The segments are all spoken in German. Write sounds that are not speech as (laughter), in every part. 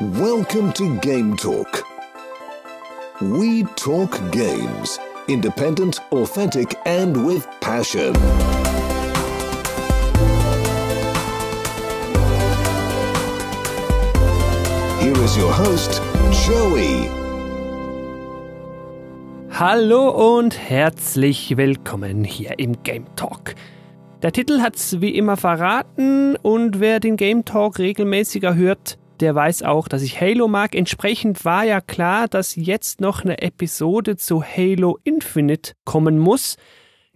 Welcome to Game Talk. We talk games. Independent, authentic, and with passion. Here is your host, Joey. Hallo und herzlich willkommen hier im Game Talk. Der Titel hat's wie immer verraten und wer den Game Talk regelmäßiger hört, der weiß auch, dass ich Halo mag. Entsprechend war ja klar, dass jetzt noch eine Episode zu Halo Infinite kommen muss.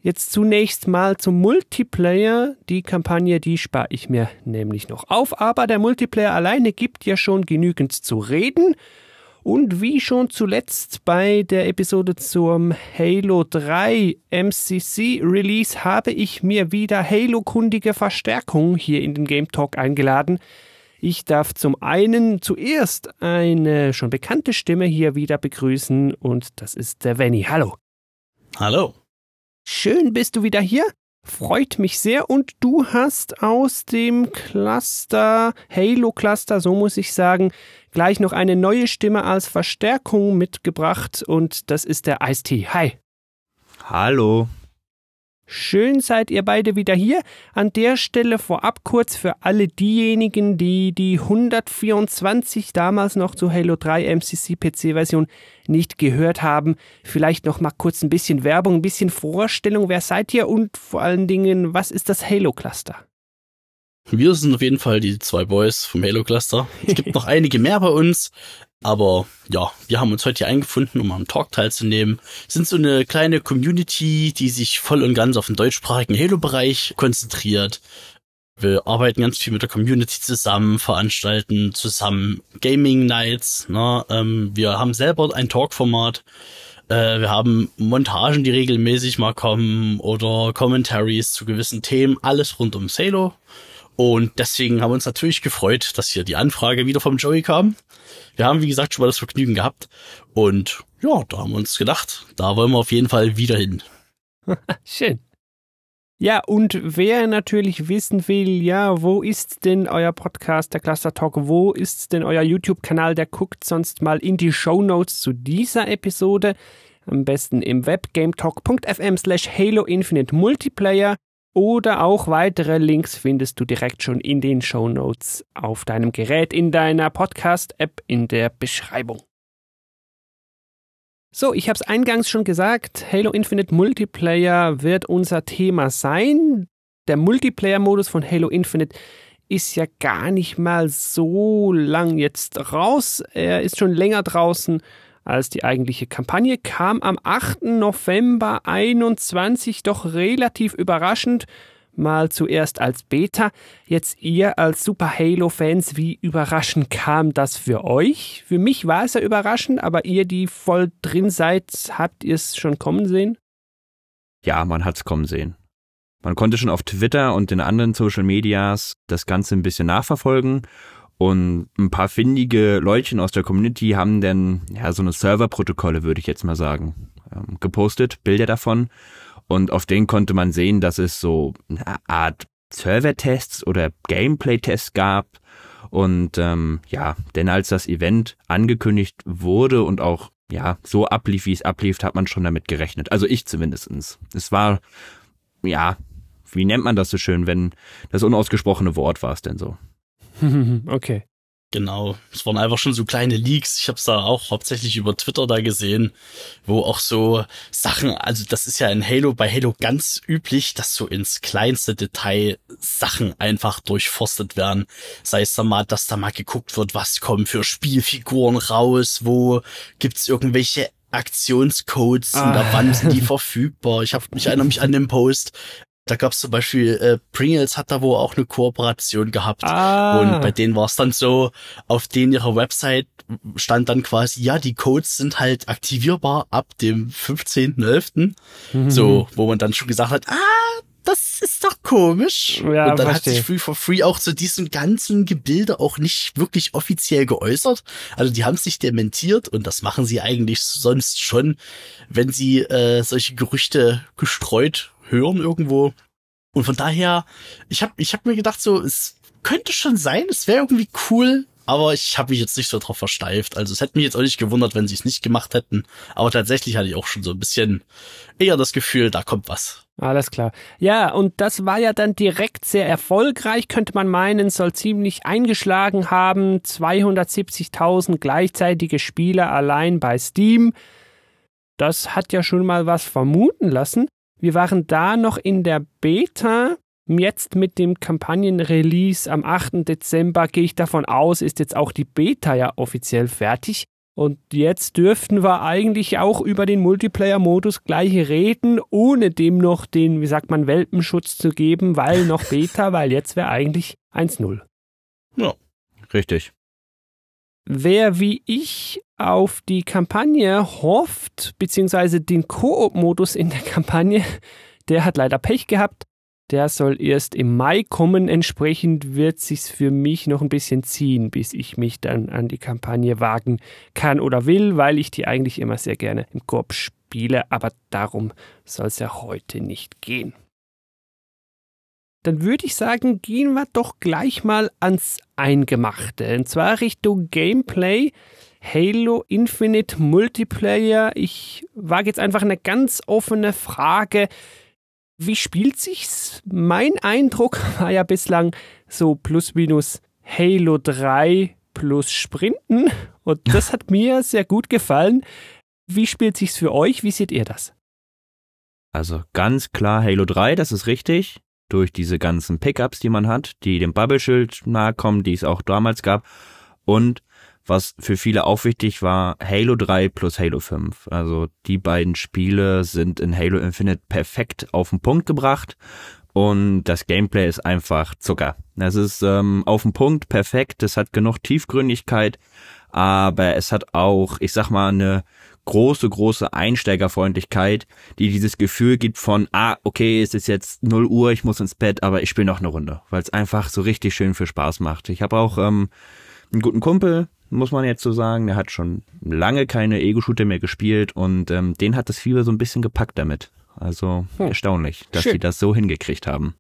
Jetzt zunächst mal zum Multiplayer. Die Kampagne, die spare ich mir nämlich noch auf, aber der Multiplayer alleine gibt ja schon genügend zu reden. Und wie schon zuletzt bei der Episode zum Halo 3 MCC Release habe ich mir wieder Halo-kundige Verstärkung hier in den Game Talk eingeladen. Ich darf zum einen zuerst eine schon bekannte Stimme hier wieder begrüßen und das ist der Venny. Hallo. Hallo. Schön bist du wieder hier. Freut mich sehr. Und du hast aus dem Cluster, Halo Cluster, so muss ich sagen, gleich noch eine neue Stimme als Verstärkung mitgebracht. Und das ist der Ice-T. Hi. Hallo. Schön seid ihr beide wieder hier. An der Stelle vorab kurz für alle diejenigen, die die 124 damals noch zu Halo 3 MCC PC Version nicht gehört haben. Vielleicht noch mal kurz ein bisschen Werbung, ein bisschen Vorstellung. Wer seid ihr und vor allen Dingen, was ist das Halo Cluster? Wir sind auf jeden Fall die zwei Boys vom Halo Cluster. Es gibt (laughs) noch einige mehr bei uns. Aber ja, wir haben uns heute hier eingefunden, um am Talk teilzunehmen. Sind so eine kleine Community, die sich voll und ganz auf den deutschsprachigen Halo-Bereich konzentriert. Wir arbeiten ganz viel mit der Community zusammen, veranstalten zusammen Gaming Nights. Ne? Ähm, wir haben selber ein Talk-Format. Äh, wir haben Montagen, die regelmäßig mal kommen oder Commentaries zu gewissen Themen. Alles rund um Halo. Und deswegen haben wir uns natürlich gefreut, dass hier die Anfrage wieder vom Joey kam. Wir haben, wie gesagt, schon mal das Vergnügen gehabt. Und ja, da haben wir uns gedacht, da wollen wir auf jeden Fall wieder hin. (laughs) Schön. Ja, und wer natürlich wissen will, ja, wo ist denn euer Podcast, der Cluster Talk, wo ist denn euer YouTube-Kanal, der guckt sonst mal in die Show Notes zu dieser Episode. Am besten im Web gametalk.fm slash Halo Infinite Multiplayer. Oder auch weitere Links findest du direkt schon in den Show Notes auf deinem Gerät, in deiner Podcast-App, in der Beschreibung. So, ich habe es eingangs schon gesagt, Halo Infinite Multiplayer wird unser Thema sein. Der Multiplayer-Modus von Halo Infinite ist ja gar nicht mal so lang jetzt raus. Er ist schon länger draußen als die eigentliche Kampagne, kam am 8. November 21 doch relativ überraschend mal zuerst als Beta, jetzt ihr als Super Halo-Fans, wie überraschend kam das für euch? Für mich war es ja überraschend, aber ihr, die voll drin seid, habt ihr es schon kommen sehen? Ja, man hat's kommen sehen. Man konnte schon auf Twitter und den anderen Social Medias das Ganze ein bisschen nachverfolgen und ein paar findige Leutchen aus der Community haben dann ja so eine Serverprotokolle, würde ich jetzt mal sagen, ähm, gepostet, Bilder davon und auf denen konnte man sehen, dass es so eine Art Server-Tests oder Gameplay-Tests gab. Und ähm, ja, denn als das Event angekündigt wurde und auch ja so ablief, wie es ablief, hat man schon damit gerechnet. Also ich zumindestens. Es war ja, wie nennt man das so schön, wenn das unausgesprochene Wort war es denn so? (laughs) okay. Genau, es waren einfach schon so kleine Leaks. Ich habe es da auch hauptsächlich über Twitter da gesehen, wo auch so Sachen, also das ist ja in Halo bei Halo ganz üblich, dass so ins kleinste Detail Sachen einfach durchforstet werden. Sei es da mal, dass da mal geguckt wird, was kommen für Spielfiguren raus, wo gibt's irgendwelche Aktionscodes ah. und wann sind die (laughs) verfügbar. Ich, hab, ich erinnere mich an den Post, da gab es zum Beispiel, äh, Pringles hat da wohl auch eine Kooperation gehabt. Ah. Und bei denen war es dann so, auf denen ihrer Website stand dann quasi, ja, die Codes sind halt aktivierbar ab dem 15.11. Mhm. So, wo man dann schon gesagt hat, ah, das ist doch komisch. Ja, und dann verstehe. hat sich Free for Free auch zu diesem ganzen Gebilde auch nicht wirklich offiziell geäußert. Also die haben sich dementiert und das machen sie eigentlich sonst schon, wenn sie äh, solche Gerüchte gestreut hören irgendwo. Und von daher, ich habe ich hab mir gedacht, so, es könnte schon sein, es wäre irgendwie cool, aber ich habe mich jetzt nicht so drauf versteift. Also es hätte mich jetzt auch nicht gewundert, wenn sie es nicht gemacht hätten. Aber tatsächlich hatte ich auch schon so ein bisschen eher das Gefühl, da kommt was. Alles klar. Ja, und das war ja dann direkt sehr erfolgreich, könnte man meinen, soll ziemlich eingeschlagen haben. 270.000 gleichzeitige Spieler allein bei Steam. Das hat ja schon mal was vermuten lassen. Wir waren da noch in der Beta. Jetzt mit dem Kampagnenrelease am 8. Dezember gehe ich davon aus, ist jetzt auch die Beta ja offiziell fertig. Und jetzt dürften wir eigentlich auch über den Multiplayer-Modus gleich reden, ohne dem noch den, wie sagt man, Welpenschutz zu geben, weil noch Beta, (laughs) weil jetzt wäre eigentlich 1-0. Ja. Richtig. Wer wie ich auf die Kampagne hofft, beziehungsweise den Koop-Modus in der Kampagne, der hat leider Pech gehabt. Der soll erst im Mai kommen. Entsprechend wird sich's für mich noch ein bisschen ziehen, bis ich mich dann an die Kampagne wagen kann oder will, weil ich die eigentlich immer sehr gerne im Koop spiele. Aber darum soll es ja heute nicht gehen. Dann würde ich sagen, gehen wir doch gleich mal ans Eingemachte. Und zwar Richtung Gameplay. Halo Infinite Multiplayer. Ich wage jetzt einfach eine ganz offene Frage. Wie spielt sich's? Mein Eindruck (laughs) war ja bislang so plus minus Halo 3 plus Sprinten und das hat mir sehr gut gefallen. Wie spielt sich's für euch? Wie seht ihr das? Also ganz klar Halo 3, das ist richtig. Durch diese ganzen Pickups, die man hat, die dem Bubble-Schild nahe kommen, die es auch damals gab. Und was für viele auch wichtig war, Halo 3 plus Halo 5. Also die beiden Spiele sind in Halo Infinite perfekt auf den Punkt gebracht und das Gameplay ist einfach Zucker. Es ist ähm, auf den Punkt perfekt, es hat genug Tiefgründigkeit, aber es hat auch, ich sag mal, eine große, große Einsteigerfreundlichkeit, die dieses Gefühl gibt von, ah, okay, es ist jetzt 0 Uhr, ich muss ins Bett, aber ich spiele noch eine Runde, weil es einfach so richtig schön viel Spaß macht. Ich habe auch ähm, einen guten Kumpel, muss man jetzt so sagen. Der hat schon lange keine Ego-Shooter mehr gespielt und ähm, den hat das Fieber so ein bisschen gepackt damit. Also hm. erstaunlich, dass sie das so hingekriegt haben.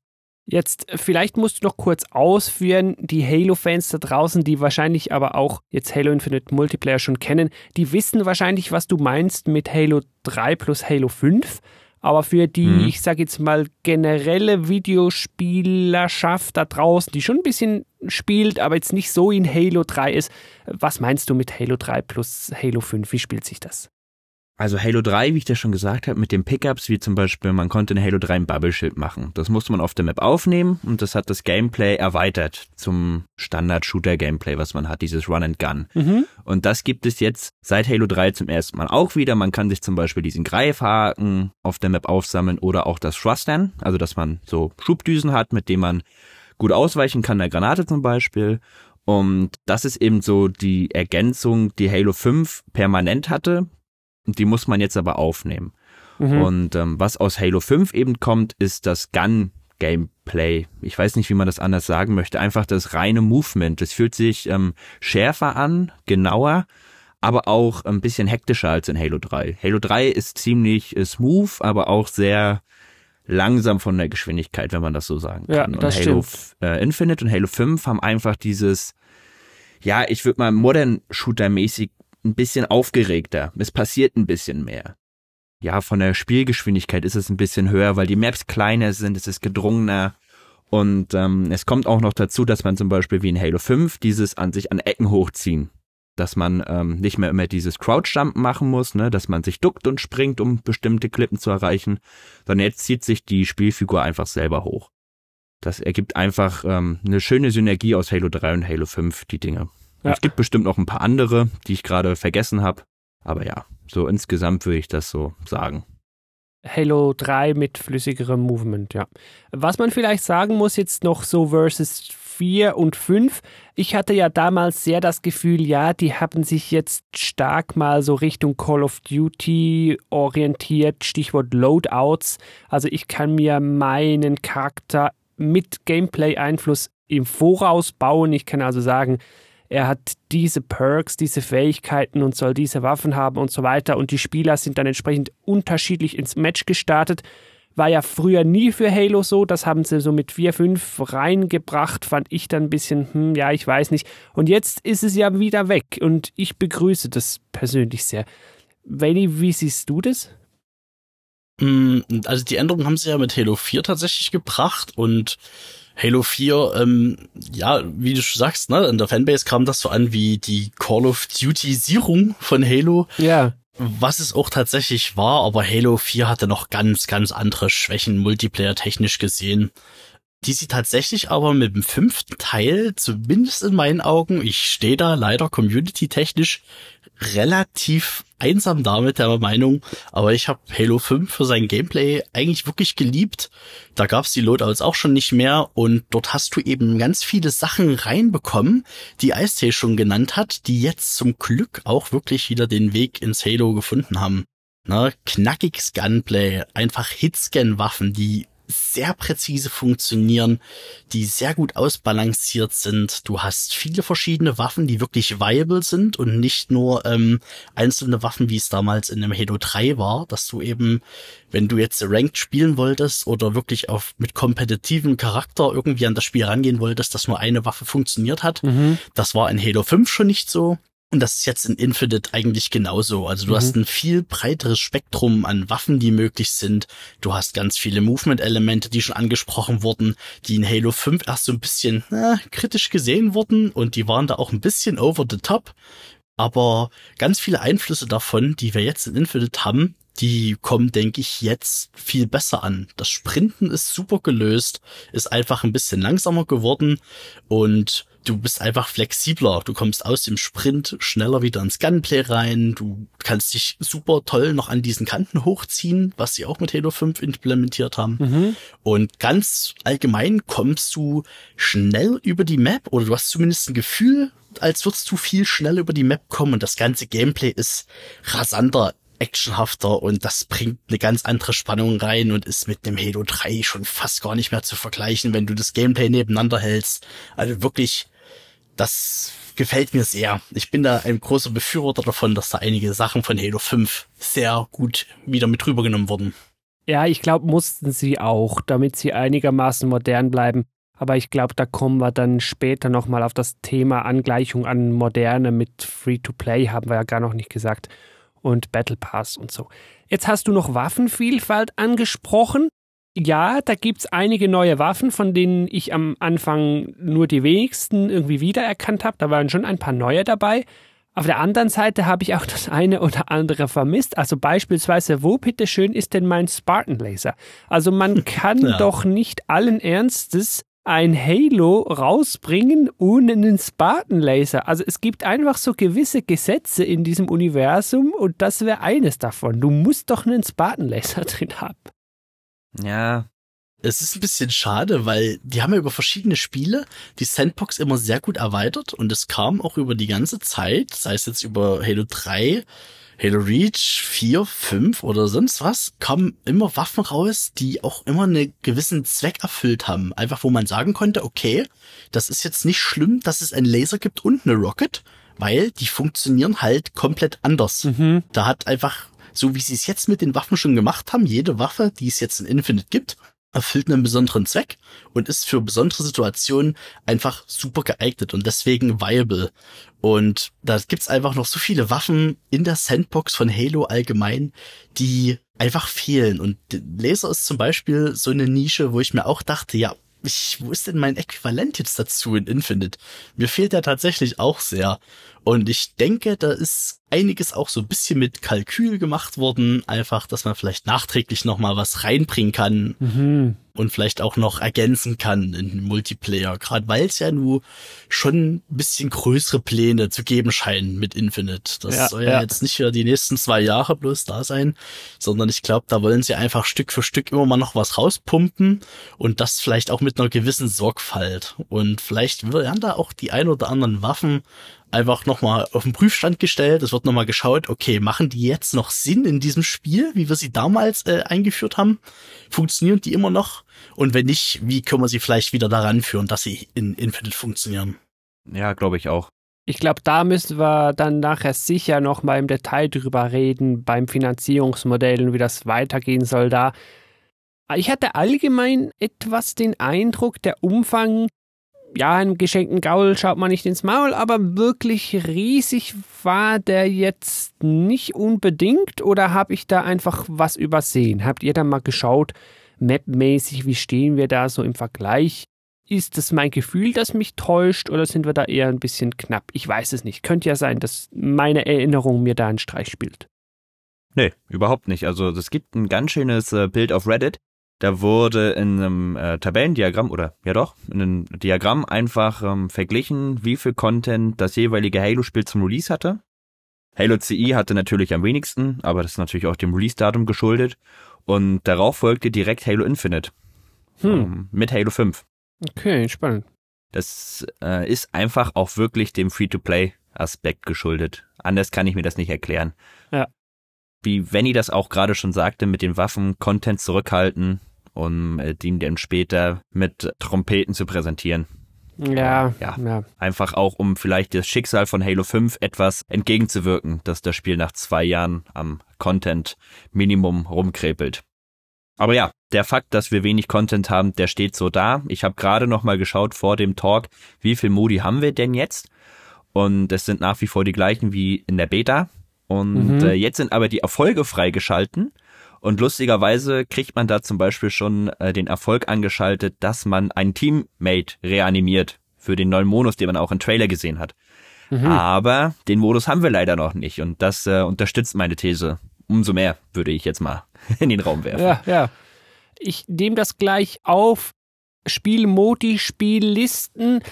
Jetzt, vielleicht musst du noch kurz ausführen, die Halo-Fans da draußen, die wahrscheinlich aber auch jetzt Halo Infinite Multiplayer schon kennen, die wissen wahrscheinlich, was du meinst mit Halo 3 plus Halo 5. Aber für die, mhm. ich sage jetzt mal, generelle Videospielerschaft da draußen, die schon ein bisschen spielt, aber jetzt nicht so in Halo 3 ist, was meinst du mit Halo 3 plus Halo 5? Wie spielt sich das? Also Halo 3, wie ich das schon gesagt habe, mit den Pickups, wie zum Beispiel, man konnte in Halo 3 ein Bubble-Schild machen. Das musste man auf der Map aufnehmen und das hat das Gameplay erweitert zum Standard-Shooter-Gameplay, was man hat, dieses Run and Gun. Mhm. Und das gibt es jetzt seit Halo 3 zum ersten Mal auch wieder. Man kann sich zum Beispiel diesen Greifhaken auf der Map aufsammeln oder auch das Thrustern, also dass man so Schubdüsen hat, mit denen man gut ausweichen kann, der Granate zum Beispiel. Und das ist eben so die Ergänzung, die Halo 5 permanent hatte. Die muss man jetzt aber aufnehmen. Mhm. Und ähm, was aus Halo 5 eben kommt, ist das Gun Gameplay. Ich weiß nicht, wie man das anders sagen möchte. Einfach das reine Movement. Es fühlt sich ähm, schärfer an, genauer, aber auch ein bisschen hektischer als in Halo 3. Halo 3 ist ziemlich äh, smooth, aber auch sehr langsam von der Geschwindigkeit, wenn man das so sagen kann. Ja, das und Halo. Äh, Infinite und Halo 5 haben einfach dieses, ja, ich würde mal Modern Shooter mäßig ein bisschen aufgeregter. Es passiert ein bisschen mehr. Ja, von der Spielgeschwindigkeit ist es ein bisschen höher, weil die Maps kleiner sind, es ist gedrungener. Und ähm, es kommt auch noch dazu, dass man zum Beispiel wie in Halo 5 dieses an sich an Ecken hochziehen. Dass man ähm, nicht mehr immer dieses Crouch-Jump machen muss, ne, dass man sich duckt und springt, um bestimmte Klippen zu erreichen, sondern jetzt zieht sich die Spielfigur einfach selber hoch. Das ergibt einfach ähm, eine schöne Synergie aus Halo 3 und Halo 5, die Dinge. Ja. Es gibt bestimmt noch ein paar andere, die ich gerade vergessen habe. Aber ja, so insgesamt würde ich das so sagen. Halo 3 mit flüssigerem Movement, ja. Was man vielleicht sagen muss jetzt noch so versus 4 und 5. Ich hatte ja damals sehr das Gefühl, ja, die haben sich jetzt stark mal so Richtung Call of Duty orientiert, Stichwort Loadouts. Also ich kann mir meinen Charakter mit Gameplay-Einfluss im Voraus bauen. Ich kann also sagen, er hat diese Perks, diese Fähigkeiten und soll diese Waffen haben und so weiter. Und die Spieler sind dann entsprechend unterschiedlich ins Match gestartet. War ja früher nie für Halo so. Das haben sie so mit 4, 5 reingebracht. Fand ich dann ein bisschen, hm, ja, ich weiß nicht. Und jetzt ist es ja wieder weg. Und ich begrüße das persönlich sehr. Veli, wie siehst du das? Mm, also die Änderungen haben sie ja mit Halo 4 tatsächlich gebracht und Halo 4, ähm, ja, wie du schon sagst, ne, in der Fanbase kam das so an wie die Call of Duty-Sierung von Halo. Ja. Was es auch tatsächlich war, aber Halo 4 hatte noch ganz, ganz andere Schwächen Multiplayer technisch gesehen die sie tatsächlich aber mit dem fünften Teil, zumindest in meinen Augen, ich stehe da leider community-technisch relativ einsam damit der Meinung, aber ich habe Halo 5 für sein Gameplay eigentlich wirklich geliebt. Da gab's die Loadouts auch schon nicht mehr und dort hast du eben ganz viele Sachen reinbekommen, die Ice schon genannt hat, die jetzt zum Glück auch wirklich wieder den Weg ins Halo gefunden haben. Ne, knackiges Gunplay, einfach Hitscan-Waffen, die sehr präzise funktionieren, die sehr gut ausbalanciert sind. Du hast viele verschiedene Waffen, die wirklich viable sind und nicht nur ähm, einzelne Waffen, wie es damals in dem Halo 3 war, dass du eben, wenn du jetzt Ranked spielen wolltest oder wirklich auf mit kompetitivem Charakter irgendwie an das Spiel rangehen wolltest, dass nur eine Waffe funktioniert hat. Mhm. Das war in Halo 5 schon nicht so. Und das ist jetzt in Infinite eigentlich genauso. Also du mhm. hast ein viel breiteres Spektrum an Waffen, die möglich sind. Du hast ganz viele Movement-Elemente, die schon angesprochen wurden, die in Halo 5 erst so ein bisschen na, kritisch gesehen wurden und die waren da auch ein bisschen over the top. Aber ganz viele Einflüsse davon, die wir jetzt in Infinite haben, die kommen, denke ich, jetzt viel besser an. Das Sprinten ist super gelöst, ist einfach ein bisschen langsamer geworden und du bist einfach flexibler. Du kommst aus dem Sprint schneller wieder ins Gunplay rein. Du kannst dich super toll noch an diesen Kanten hochziehen, was sie auch mit Halo 5 implementiert haben. Mhm. Und ganz allgemein kommst du schnell über die Map oder du hast zumindest ein Gefühl, als würdest du viel schneller über die Map kommen und das ganze Gameplay ist rasanter actionhafter und das bringt eine ganz andere Spannung rein und ist mit dem Halo 3 schon fast gar nicht mehr zu vergleichen, wenn du das Gameplay nebeneinander hältst. Also wirklich das gefällt mir sehr. Ich bin da ein großer Befürworter davon, dass da einige Sachen von Halo 5 sehr gut wieder mit rübergenommen wurden. Ja, ich glaube, mussten sie auch, damit sie einigermaßen modern bleiben. Aber ich glaube, da kommen wir dann später nochmal auf das Thema Angleichung an Moderne mit Free-to-Play, haben wir ja gar noch nicht gesagt, und Battle Pass und so. Jetzt hast du noch Waffenvielfalt angesprochen ja, da gibt's einige neue Waffen, von denen ich am Anfang nur die wenigsten irgendwie wiedererkannt habe. Da waren schon ein paar neue dabei. Auf der anderen Seite habe ich auch das eine oder andere vermisst. Also beispielsweise, wo bitteschön ist denn mein Spartan Laser? Also man (laughs) kann ja. doch nicht allen Ernstes ein Halo rausbringen ohne einen Spartan Laser. Also es gibt einfach so gewisse Gesetze in diesem Universum und das wäre eines davon. Du musst doch einen Spartan Laser (laughs) drin haben. Ja. Es ist ein bisschen schade, weil die haben ja über verschiedene Spiele die Sandbox immer sehr gut erweitert und es kam auch über die ganze Zeit, sei es jetzt über Halo 3, Halo Reach 4, 5 oder sonst was, kamen immer Waffen raus, die auch immer einen gewissen Zweck erfüllt haben. Einfach wo man sagen konnte, okay, das ist jetzt nicht schlimm, dass es einen Laser gibt und eine Rocket, weil die funktionieren halt komplett anders. Mhm. Da hat einfach so wie sie es jetzt mit den Waffen schon gemacht haben, jede Waffe, die es jetzt in Infinite gibt, erfüllt einen besonderen Zweck und ist für besondere Situationen einfach super geeignet und deswegen viable. Und da gibt's einfach noch so viele Waffen in der Sandbox von Halo allgemein, die einfach fehlen. Und Laser ist zum Beispiel so eine Nische, wo ich mir auch dachte, ja, ich, wo ist denn mein Äquivalent jetzt dazu in Infinite? Mir fehlt der tatsächlich auch sehr. Und ich denke, da ist einiges auch so ein bisschen mit Kalkül gemacht worden. Einfach, dass man vielleicht nachträglich nochmal was reinbringen kann. Mhm und vielleicht auch noch ergänzen kann in Multiplayer. Gerade weil es ja nur schon ein bisschen größere Pläne zu geben scheinen mit Infinite. Das ja, soll ja, ja, jetzt nicht für die nächsten zwei Jahre bloß da sein, sondern ich glaube, da wollen sie einfach Stück für Stück immer mal noch was rauspumpen und das vielleicht auch mit einer gewissen Sorgfalt. Und vielleicht werden da auch die ein oder anderen Waffen einfach nochmal auf den Prüfstand gestellt. Es wird nochmal geschaut, okay, machen die jetzt noch Sinn in diesem Spiel, wie wir sie damals äh, eingeführt haben? Funktionieren die immer noch? Und wenn nicht, wie können wir sie vielleicht wieder daran führen, dass sie in Infinite funktionieren? Ja, glaube ich auch. Ich glaube, da müssen wir dann nachher sicher noch mal im Detail drüber reden, beim Finanzierungsmodell und wie das weitergehen soll da. Ich hatte allgemein etwas den Eindruck, der Umfang, ja, einem geschenkten Gaul schaut man nicht ins Maul, aber wirklich riesig war der jetzt nicht unbedingt oder habe ich da einfach was übersehen? Habt ihr da mal geschaut, mapmäßig, wie stehen wir da so im Vergleich? Ist es mein Gefühl, das mich täuscht oder sind wir da eher ein bisschen knapp? Ich weiß es nicht. Könnte ja sein, dass meine Erinnerung mir da einen Streich spielt. Nee, überhaupt nicht. Also es gibt ein ganz schönes äh, Bild auf Reddit. Da wurde in einem äh, Tabellendiagramm oder ja doch, in einem Diagramm einfach ähm, verglichen, wie viel Content das jeweilige Halo-Spiel zum Release hatte. Halo CE hatte natürlich am wenigsten, aber das ist natürlich auch dem Release-Datum geschuldet. Und darauf folgte direkt Halo Infinite. Hm. Ähm, mit Halo 5. Okay, spannend. Das äh, ist einfach auch wirklich dem Free-to-Play-Aspekt geschuldet. Anders kann ich mir das nicht erklären. Ja. Wie Venny das auch gerade schon sagte, mit den Waffen Content zurückhalten, um äh, den dann später mit Trompeten zu präsentieren. Ja, Ja. ja. Einfach auch, um vielleicht das Schicksal von Halo 5 etwas entgegenzuwirken, dass das Spiel nach zwei Jahren am Content-Minimum rumkrepelt. Aber ja, der Fakt, dass wir wenig Content haben, der steht so da. Ich habe gerade noch mal geschaut vor dem Talk, wie viel Modi haben wir denn jetzt? Und es sind nach wie vor die gleichen wie in der Beta. Und Mhm. äh, jetzt sind aber die Erfolge freigeschalten. Und lustigerweise kriegt man da zum Beispiel schon äh, den Erfolg angeschaltet, dass man einen Teammate reanimiert für den neuen Modus, den man auch im Trailer gesehen hat. Mhm. Aber den Modus haben wir leider noch nicht. Und das äh, unterstützt meine These. Umso mehr würde ich jetzt mal (laughs) in den Raum werfen. Ja, ja. Ich nehme das gleich auf. Spielmodi, Spiellisten.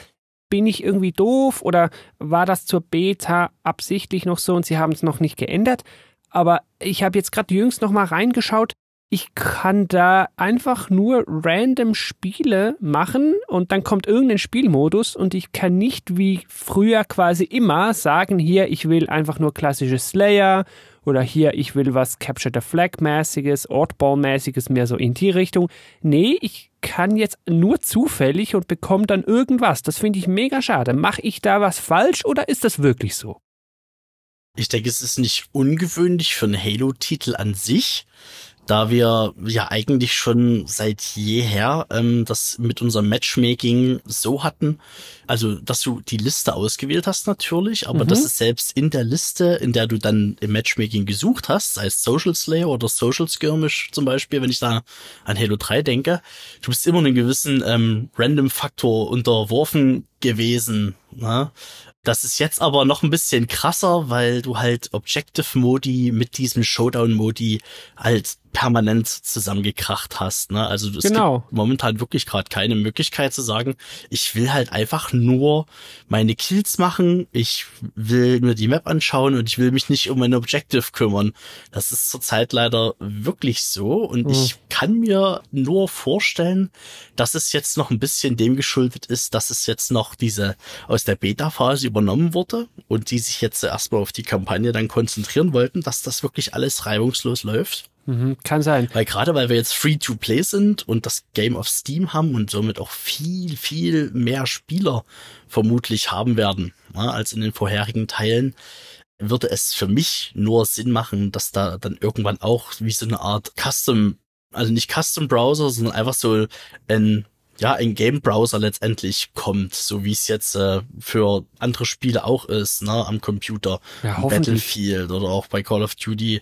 Bin ich irgendwie doof oder war das zur Beta absichtlich noch so und sie haben es noch nicht geändert? Aber ich habe jetzt gerade jüngst noch mal reingeschaut. Ich kann da einfach nur random Spiele machen und dann kommt irgendein Spielmodus und ich kann nicht wie früher quasi immer sagen, hier, ich will einfach nur klassische Slayer oder hier, ich will was Capture the Flag-mäßiges, Oddball-mäßiges, mehr so in die Richtung. Nee, ich kann jetzt nur zufällig und bekomme dann irgendwas. Das finde ich mega schade. Mache ich da was falsch oder ist das wirklich so? Ich denke, es ist nicht ungewöhnlich für einen Halo-Titel an sich, da wir ja eigentlich schon seit jeher ähm, das mit unserem Matchmaking so hatten, also dass du die Liste ausgewählt hast natürlich, aber Mhm. dass es selbst in der Liste, in der du dann im Matchmaking gesucht hast, sei es Social Slayer oder Social Skirmish zum Beispiel, wenn ich da an Halo 3 denke, du bist immer einem gewissen ähm, Random-Faktor unterworfen gewesen. Ne? Das ist jetzt aber noch ein bisschen krasser, weil du halt Objective-Modi mit diesem Showdown-Modi halt permanent zusammengekracht hast. Ne? Also es Genau. gibt momentan wirklich gerade keine Möglichkeit zu sagen, ich will halt einfach nur meine Kills machen, ich will mir die Map anschauen und ich will mich nicht um mein Objective kümmern. Das ist zurzeit leider wirklich so und Mhm. ich kann mir nur vorstellen, dass es jetzt noch ein bisschen dem geschuldet ist, dass es jetzt noch diese aus der Beta-Phase übernommen wurde und die sich jetzt erstmal auf die Kampagne dann konzentrieren wollten, dass das wirklich alles reibungslos läuft. Mhm, kann sein. Weil gerade weil wir jetzt Free-to-Play sind und das Game of Steam haben und somit auch viel, viel mehr Spieler vermutlich haben werden ja, als in den vorherigen Teilen, würde es für mich nur Sinn machen, dass da dann irgendwann auch wie so eine Art Custom, also nicht Custom Browser, sondern einfach so ein ja, ein Game Browser letztendlich kommt, so wie es jetzt äh, für andere Spiele auch ist, ne, am Computer. Ja. Battlefield oder auch bei Call of Duty.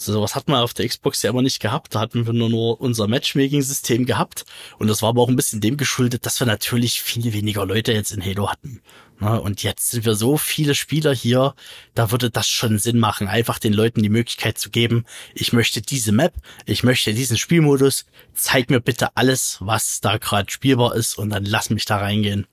So sowas hat man auf der Xbox ja immer nicht gehabt. Da hatten wir nur, nur unser Matchmaking-System gehabt. Und das war aber auch ein bisschen dem geschuldet, dass wir natürlich viel weniger Leute jetzt in Halo hatten. Na, und jetzt sind wir so viele Spieler hier, da würde das schon Sinn machen, einfach den Leuten die Möglichkeit zu geben, ich möchte diese Map, ich möchte diesen Spielmodus, zeig mir bitte alles, was da gerade spielbar ist und dann lass mich da reingehen.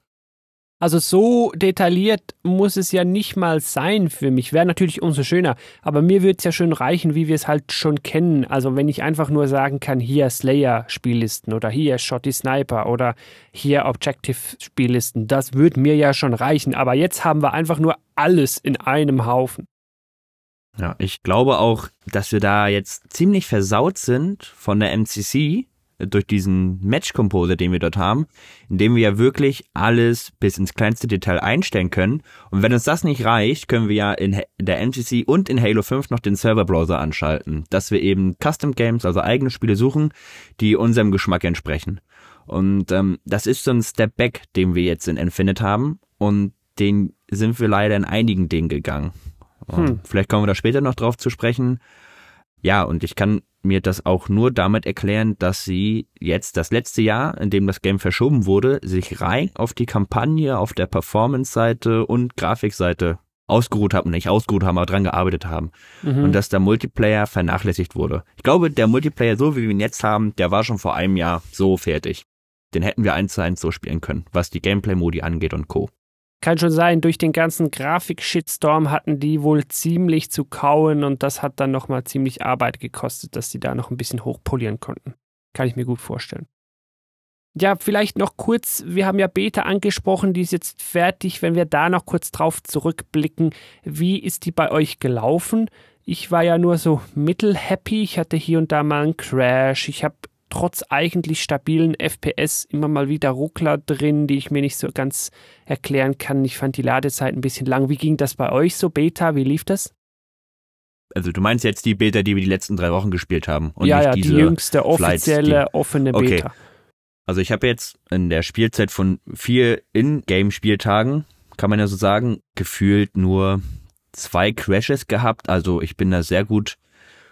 Also so detailliert muss es ja nicht mal sein für mich. Wäre natürlich umso schöner. Aber mir würde es ja schon reichen, wie wir es halt schon kennen. Also wenn ich einfach nur sagen kann, hier Slayer-Spiellisten oder hier Shotty Sniper oder hier Objective-Spiellisten, das würde mir ja schon reichen. Aber jetzt haben wir einfach nur alles in einem Haufen. Ja, ich glaube auch, dass wir da jetzt ziemlich versaut sind von der MCC, durch diesen Match Composer, den wir dort haben, in dem wir ja wirklich alles bis ins kleinste Detail einstellen können. Und wenn uns das nicht reicht, können wir ja in der MCC und in Halo 5 noch den Server-Browser anschalten, dass wir eben Custom Games, also eigene Spiele suchen, die unserem Geschmack entsprechen. Und ähm, das ist so ein Step Back, den wir jetzt in Infinite haben und den sind wir leider in einigen Dingen gegangen. Hm. Vielleicht kommen wir da später noch drauf zu sprechen. Ja, und ich kann mir das auch nur damit erklären, dass sie jetzt das letzte Jahr, in dem das Game verschoben wurde, sich rein auf die Kampagne auf der Performance-Seite und Grafikseite ausgeruht haben, nicht ausgeruht haben, aber dran gearbeitet haben. Mhm. Und dass der Multiplayer vernachlässigt wurde. Ich glaube, der Multiplayer, so wie wir ihn jetzt haben, der war schon vor einem Jahr so fertig. Den hätten wir eins zu eins so spielen können, was die Gameplay-Modi angeht und Co. Kann schon sein, durch den ganzen Grafik-Shitstorm hatten die wohl ziemlich zu kauen und das hat dann nochmal ziemlich Arbeit gekostet, dass sie da noch ein bisschen hochpolieren konnten. Kann ich mir gut vorstellen. Ja, vielleicht noch kurz, wir haben ja Beta angesprochen, die ist jetzt fertig. Wenn wir da noch kurz drauf zurückblicken, wie ist die bei euch gelaufen? Ich war ja nur so mittelhappy, ich hatte hier und da mal einen Crash, ich habe trotz eigentlich stabilen FPS immer mal wieder Ruckler drin, die ich mir nicht so ganz erklären kann. Ich fand die Ladezeit ein bisschen lang. Wie ging das bei euch so, Beta? Wie lief das? Also du meinst jetzt die Beta, die wir die letzten drei Wochen gespielt haben und ja, nicht ja, diese die jüngste offizielle Flights, die... offene Beta. Okay. Also ich habe jetzt in der Spielzeit von vier In-Game-Spieltagen, kann man ja so sagen, gefühlt nur zwei Crashes gehabt. Also ich bin da sehr gut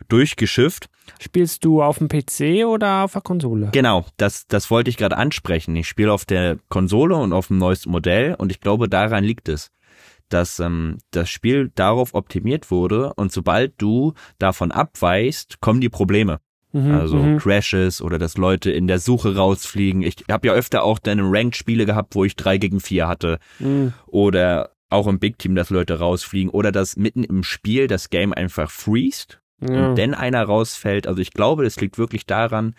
durchgeschifft. Spielst du auf dem PC oder auf der Konsole? Genau, das, das wollte ich gerade ansprechen. Ich spiele auf der Konsole und auf dem neuesten Modell und ich glaube, daran liegt es, dass ähm, das Spiel darauf optimiert wurde und sobald du davon abweichst, kommen die Probleme. Mhm, also mhm. Crashes oder dass Leute in der Suche rausfliegen. Ich habe ja öfter auch dann Ranked-Spiele gehabt, wo ich drei gegen vier hatte. Mhm. Oder auch im Big Team, dass Leute rausfliegen. Oder dass mitten im Spiel das Game einfach freest und denn einer rausfällt. Also ich glaube, es liegt wirklich daran,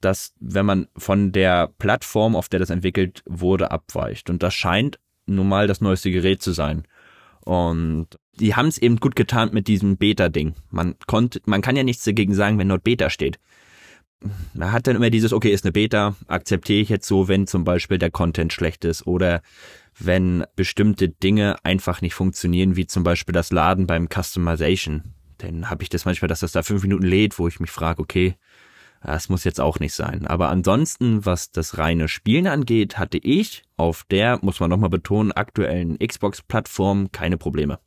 dass wenn man von der Plattform, auf der das entwickelt wurde, abweicht. Und das scheint nun mal das neueste Gerät zu sein. Und die haben es eben gut getan mit diesem Beta-Ding. Man konnte, man kann ja nichts dagegen sagen, wenn dort Beta steht. Man hat dann immer dieses, okay, ist eine Beta, akzeptiere ich jetzt so, wenn zum Beispiel der Content schlecht ist oder wenn bestimmte Dinge einfach nicht funktionieren, wie zum Beispiel das Laden beim Customization dann habe ich das manchmal, dass das da fünf Minuten lädt, wo ich mich frage, okay, das muss jetzt auch nicht sein. Aber ansonsten, was das reine Spielen angeht, hatte ich auf der, muss man nochmal betonen, aktuellen Xbox-Plattform keine Probleme.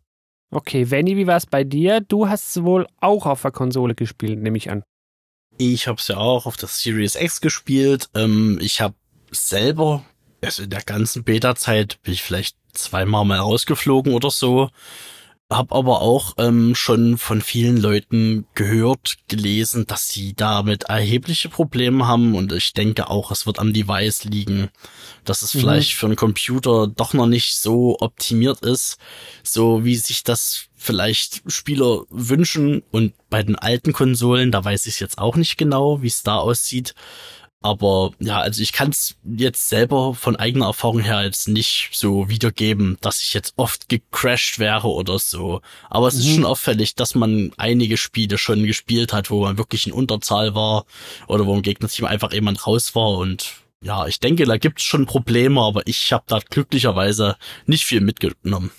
Okay, Venny, wie war es bei dir? Du hast es wohl auch auf der Konsole gespielt, nehme ich an. Ich habe es ja auch auf der Series X gespielt. Ähm, ich habe selber, also in der ganzen Beta-Zeit bin ich vielleicht zweimal mal rausgeflogen oder so habe aber auch ähm, schon von vielen Leuten gehört, gelesen, dass sie damit erhebliche Probleme haben. Und ich denke auch, es wird am Device liegen, dass es mhm. vielleicht für einen Computer doch noch nicht so optimiert ist, so wie sich das vielleicht Spieler wünschen. Und bei den alten Konsolen, da weiß ich jetzt auch nicht genau, wie es da aussieht, aber ja, also ich kann es jetzt selber von eigener Erfahrung her jetzt nicht so wiedergeben, dass ich jetzt oft gecrashed wäre oder so. Aber es mhm. ist schon auffällig, dass man einige Spiele schon gespielt hat, wo man wirklich in Unterzahl war oder wo im Gegnerteam einfach jemand raus war und ja, ich denke, da gibt's schon Probleme, aber ich habe da glücklicherweise nicht viel mitgenommen.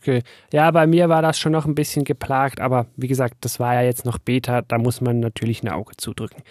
Okay. Ja, bei mir war das schon noch ein bisschen geplagt, aber wie gesagt, das war ja jetzt noch Beta, da muss man natürlich ein Auge zudrücken.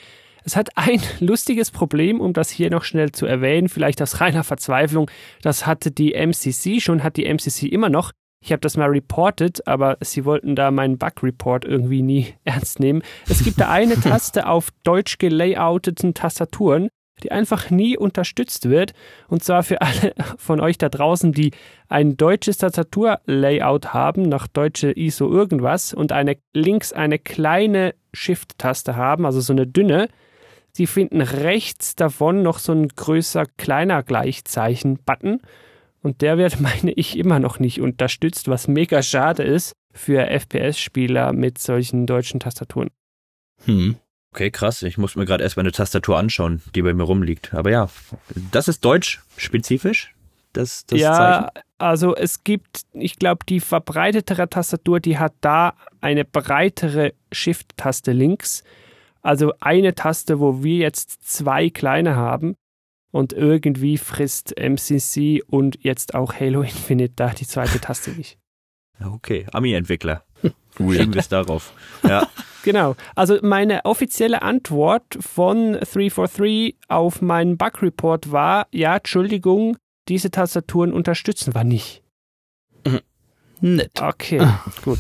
Es hat ein (laughs) lustiges Problem, um das hier noch schnell zu erwähnen, vielleicht aus reiner Verzweiflung. Das hatte die MCC schon, hat die MCC immer noch. Ich habe das mal reported, aber sie wollten da meinen Bug-Report irgendwie nie (laughs) ernst nehmen. Es gibt da eine (laughs) Taste auf deutsch gelayouteten Tastaturen, die einfach nie unterstützt wird. Und zwar für alle von euch da draußen, die ein deutsches Tastaturlayout haben, nach deutsche ISO irgendwas, und eine links eine kleine Shift-Taste haben, also so eine dünne, Sie finden rechts davon noch so ein größer kleiner Gleichzeichen-Button und der wird, (laughs) meine ich, immer noch nicht unterstützt, was mega schade ist für FPS-Spieler mit solchen deutschen Tastaturen. Hm. Okay, krass. Ich muss mir gerade erstmal eine Tastatur anschauen, die bei mir rumliegt. Aber ja, das ist deutsch-spezifisch. Das, das ja, Zeichen? also es gibt, ich glaube, die verbreitetere Tastatur, die hat da eine breitere Shift-Taste links Also eine Taste, wo wir jetzt zwei kleine haben und irgendwie frisst MCC und jetzt auch Halo Infinite da die zweite Taste nicht. Okay, Ami-Entwickler. (laughs) Schieben wir es darauf. Ja. Genau. Also meine offizielle Antwort von 343 auf meinen Bug-Report war, ja, Entschuldigung, diese Tastaturen unterstützen wir nicht. Nett. Okay, gut.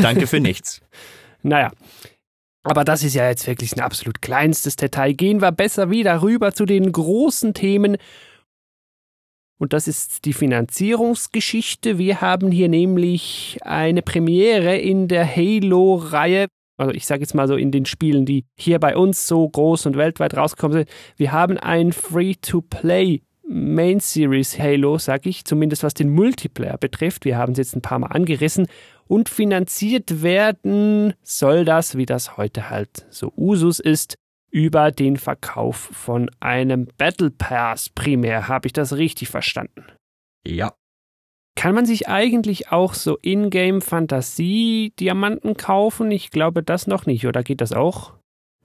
Danke für nichts. (laughs) Naja. Aber das ist ja jetzt wirklich ein absolut kleinstes Detail. Gehen wir besser wieder rüber zu den großen Themen. Und das ist die Finanzierungsgeschichte. Wir haben hier nämlich eine Premiere in der Halo-Reihe. Also ich sage jetzt mal so in den Spielen, die hier bei uns so groß und weltweit rausgekommen sind. Wir haben ein Free-to-Play Main Series Halo, sag ich, zumindest was den Multiplayer betrifft. Wir haben es jetzt ein paar Mal angerissen. Und finanziert werden soll das, wie das heute halt so Usus ist, über den Verkauf von einem Battle Pass primär. Habe ich das richtig verstanden? Ja. Kann man sich eigentlich auch so Ingame Fantasie Diamanten kaufen? Ich glaube das noch nicht, oder geht das auch?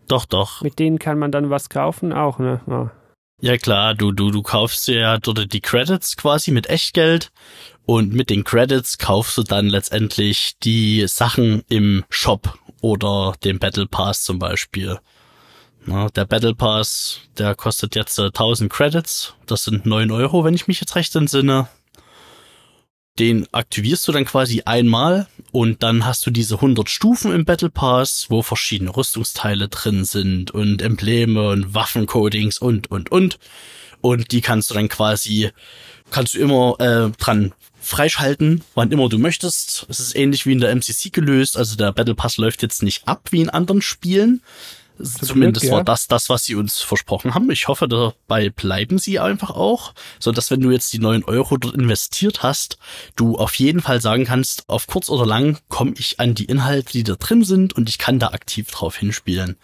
Doch, doch. Mit denen kann man dann was kaufen, auch, ne? Ja. Ja klar, du, du, du kaufst ja dort die Credits quasi mit Echtgeld und mit den Credits kaufst du dann letztendlich die Sachen im Shop oder den Battle Pass zum Beispiel. Na, der Battle Pass, der kostet jetzt äh, 1000 Credits. Das sind 9 Euro, wenn ich mich jetzt recht entsinne. Den aktivierst du dann quasi einmal und dann hast du diese 100 Stufen im Battle Pass, wo verschiedene Rüstungsteile drin sind und Embleme und Waffencodings und, und, und. Und die kannst du dann quasi, kannst du immer äh, dran freischalten, wann immer du möchtest. Es ist ähnlich wie in der MCC gelöst. Also der Battle Pass läuft jetzt nicht ab wie in anderen Spielen. Zumindest Glück, ja. war das das, was sie uns versprochen haben. Ich hoffe, dabei bleiben sie einfach auch, so dass wenn du jetzt die neun Euro dort investiert hast, du auf jeden Fall sagen kannst, auf kurz oder lang komme ich an die Inhalte, die da drin sind und ich kann da aktiv drauf hinspielen.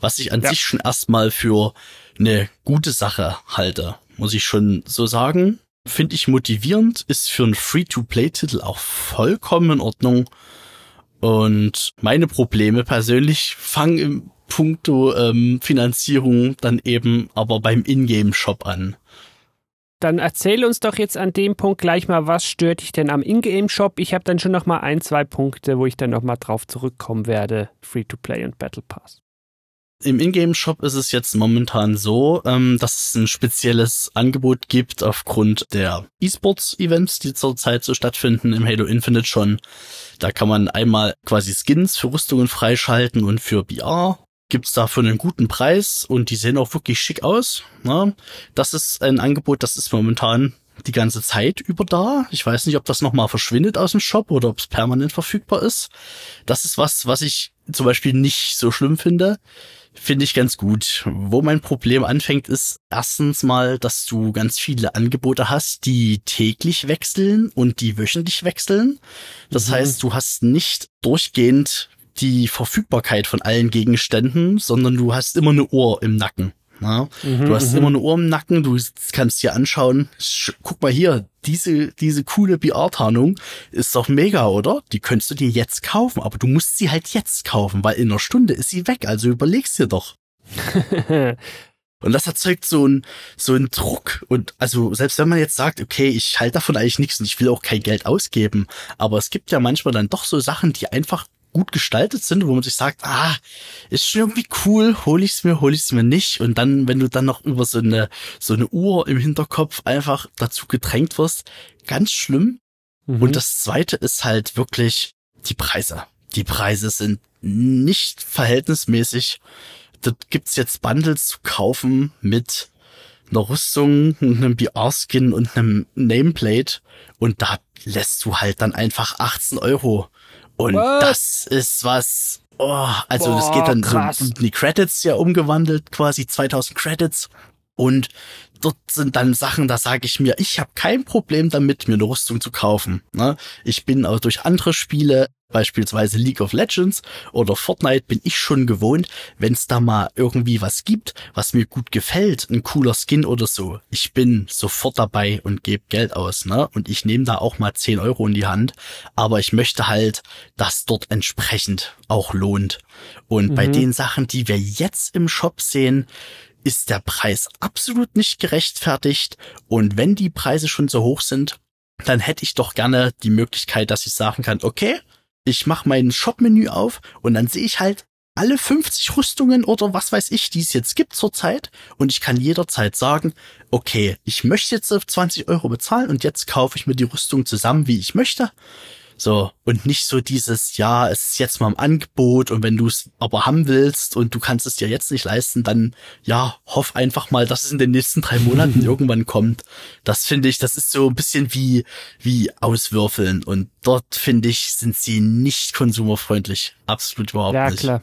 Was ich an Ja. sich schon erstmal für eine gute Sache halte, muss ich schon so sagen. Finde ich motivierend, ist für einen Free-to-Play-Titel auch vollkommen in Ordnung. Und meine Probleme persönlich fangen im Punkto ähm, Finanzierung dann eben aber beim Ingame-Shop an. Dann erzähl uns doch jetzt an dem Punkt gleich mal, was stört dich denn am Ingame-Shop? Ich habe dann schon noch mal ein, zwei Punkte, wo ich dann noch mal drauf zurückkommen werde. Free-to-Play und Battle Pass. Im Ingame-Shop ist es jetzt momentan so, ähm, dass es ein spezielles Angebot gibt aufgrund der E-Sports-Events, die zurzeit so stattfinden im Halo Infinite schon. Da kann man einmal quasi Skins für Rüstungen freischalten und für BR gibt's da für einen guten Preis und die sehen auch wirklich schick aus. Ne? Das ist ein Angebot, das ist momentan die ganze Zeit über da. Ich weiß nicht, ob das nochmal verschwindet aus dem Shop oder ob es permanent verfügbar ist. Das ist was, was ich zum Beispiel nicht so schlimm finde. Finde ich ganz gut. Wo mein Problem anfängt, ist erstens mal, dass du ganz viele Angebote hast, die täglich wechseln und die wöchentlich wechseln. Das heißt, du hast nicht durchgehend die Verfügbarkeit von allen Gegenständen, sondern du hast immer eine Uhr im Nacken. Ja? du hast immer eine Uhr im Nacken, du kannst dir anschauen, sch- guck mal hier, diese, diese coole BR-Tarnung ist doch mega, oder? Die könntest du dir jetzt kaufen, aber du musst sie halt jetzt kaufen, weil in einer Stunde ist sie weg, also überlegst dir doch. (laughs) Und das erzeugt so ein so ein Druck. Und also selbst wenn man jetzt sagt, okay, ich halte davon eigentlich nichts und ich will auch kein Geld ausgeben, aber es gibt ja manchmal dann doch so Sachen, die einfach gut gestaltet sind, wo man sich sagt, ah, ist schon irgendwie cool, hol ich's mir, hol ich's mir nicht. Und dann, wenn du dann noch über so eine so eine Uhr im Hinterkopf einfach dazu gedrängt wirst, ganz schlimm. Mhm. Und das zweite ist halt wirklich die Preise. Die Preise sind nicht verhältnismäßig. Dort gibt's jetzt Bundles zu kaufen mit einer Rüstung, einem BR-Skin und einem Nameplate. Und da lässt du halt dann einfach 18 Euro. Und What? das ist was, oh, also das Boah, geht dann krass. so in die Credits ja umgewandelt, quasi 2000 Credits. Und dort sind dann Sachen, da sage ich mir, ich habe kein Problem damit, mir eine Rüstung zu kaufen. Ne? Ich bin auch durch andere Spiele, beispielsweise League of Legends oder Fortnite, bin ich schon gewohnt, wenn es da mal irgendwie was gibt, was mir gut gefällt, ein cooler Skin oder so. Ich bin sofort dabei und gebe Geld aus. Ne? Und ich nehme da auch mal 10 Euro in die Hand. Aber ich möchte halt, dass dort entsprechend auch lohnt. Und mhm. bei den Sachen, die wir jetzt im Shop sehen, ist der Preis absolut nicht gerechtfertigt. Und wenn die Preise schon so hoch sind, dann hätte ich doch gerne die Möglichkeit, dass ich sagen kann, okay, ich mache mein Shop-Menü auf und dann sehe ich halt alle 50 Rüstungen oder was weiß ich, die es jetzt gibt zurzeit. Und ich kann jederzeit sagen, okay, ich möchte jetzt 20 Euro bezahlen und jetzt kaufe ich mir die Rüstung zusammen, wie ich möchte. So, und nicht so dieses, ja, es ist jetzt mal im Angebot und wenn du es aber haben willst und du kannst es dir jetzt nicht leisten, dann ja, hoff einfach mal, dass es in den nächsten drei Monaten (laughs) irgendwann kommt. Das finde ich, das ist so ein bisschen wie, wie auswürfeln und dort finde ich, sind sie nicht konsumerfreundlich. Absolut überhaupt ja, nicht. Ja, klar.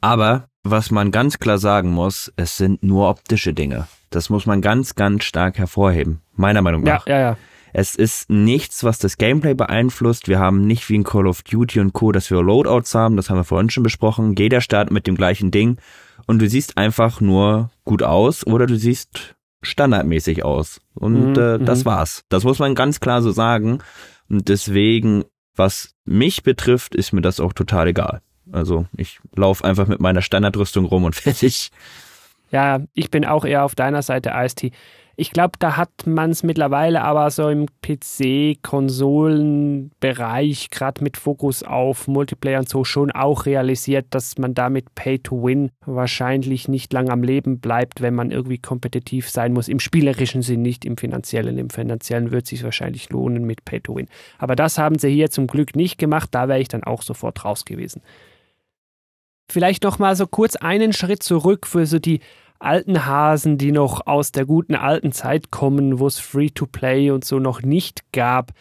Aber was man ganz klar sagen muss, es sind nur optische Dinge. Das muss man ganz, ganz stark hervorheben. Meiner Meinung nach. Ja, ja, ja. Es ist nichts, was das Gameplay beeinflusst. Wir haben nicht wie in Call of Duty und Co., dass wir Loadouts haben. Das haben wir vorhin schon besprochen. Jeder startet mit dem gleichen Ding. Und du siehst einfach nur gut aus oder du siehst standardmäßig aus. Und mhm, äh, das mhm. war's. Das muss man ganz klar so sagen. Und deswegen, was mich betrifft, ist mir das auch total egal. Also ich laufe einfach mit meiner Standardrüstung rum und (laughs) fertig. Ja, ich bin auch eher auf deiner Seite, IST. Ich glaube, da hat man es mittlerweile aber so im PC-Konsolenbereich, gerade mit Fokus auf Multiplayer und so, schon auch realisiert, dass man damit Pay-to-Win wahrscheinlich nicht lang am Leben bleibt, wenn man irgendwie kompetitiv sein muss. Im spielerischen Sinn, nicht im finanziellen. Im finanziellen wird es sich wahrscheinlich lohnen mit Pay-to-Win. Aber das haben sie hier zum Glück nicht gemacht. Da wäre ich dann auch sofort raus gewesen. Vielleicht noch mal so kurz einen Schritt zurück für so die alten Hasen, die noch aus der guten alten Zeit kommen, wo es Free-to-Play und so noch nicht gab.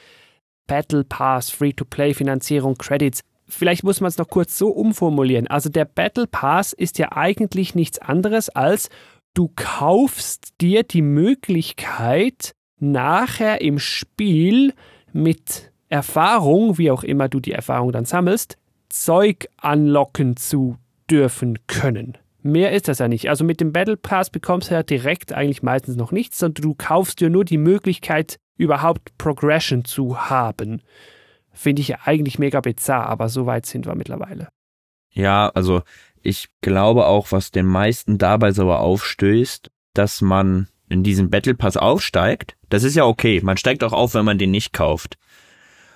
Battle Pass, Free-to-Play, Finanzierung, Credits. Vielleicht muss man es noch kurz so umformulieren. Also der Battle Pass ist ja eigentlich nichts anderes als du kaufst dir die Möglichkeit, nachher im Spiel mit Erfahrung, wie auch immer du die Erfahrung dann sammelst, Zeug anlocken zu dürfen können. Mehr ist das ja nicht. Also mit dem Battle Pass bekommst du ja direkt eigentlich meistens noch nichts, sondern du kaufst dir nur die Möglichkeit, überhaupt Progression zu haben. Finde ich eigentlich mega bizarr, aber so weit sind wir mittlerweile. Ja, also ich glaube auch, was den meisten dabei so aufstößt, dass man in diesen Battle Pass aufsteigt. Das ist ja okay. Man steigt auch auf, wenn man den nicht kauft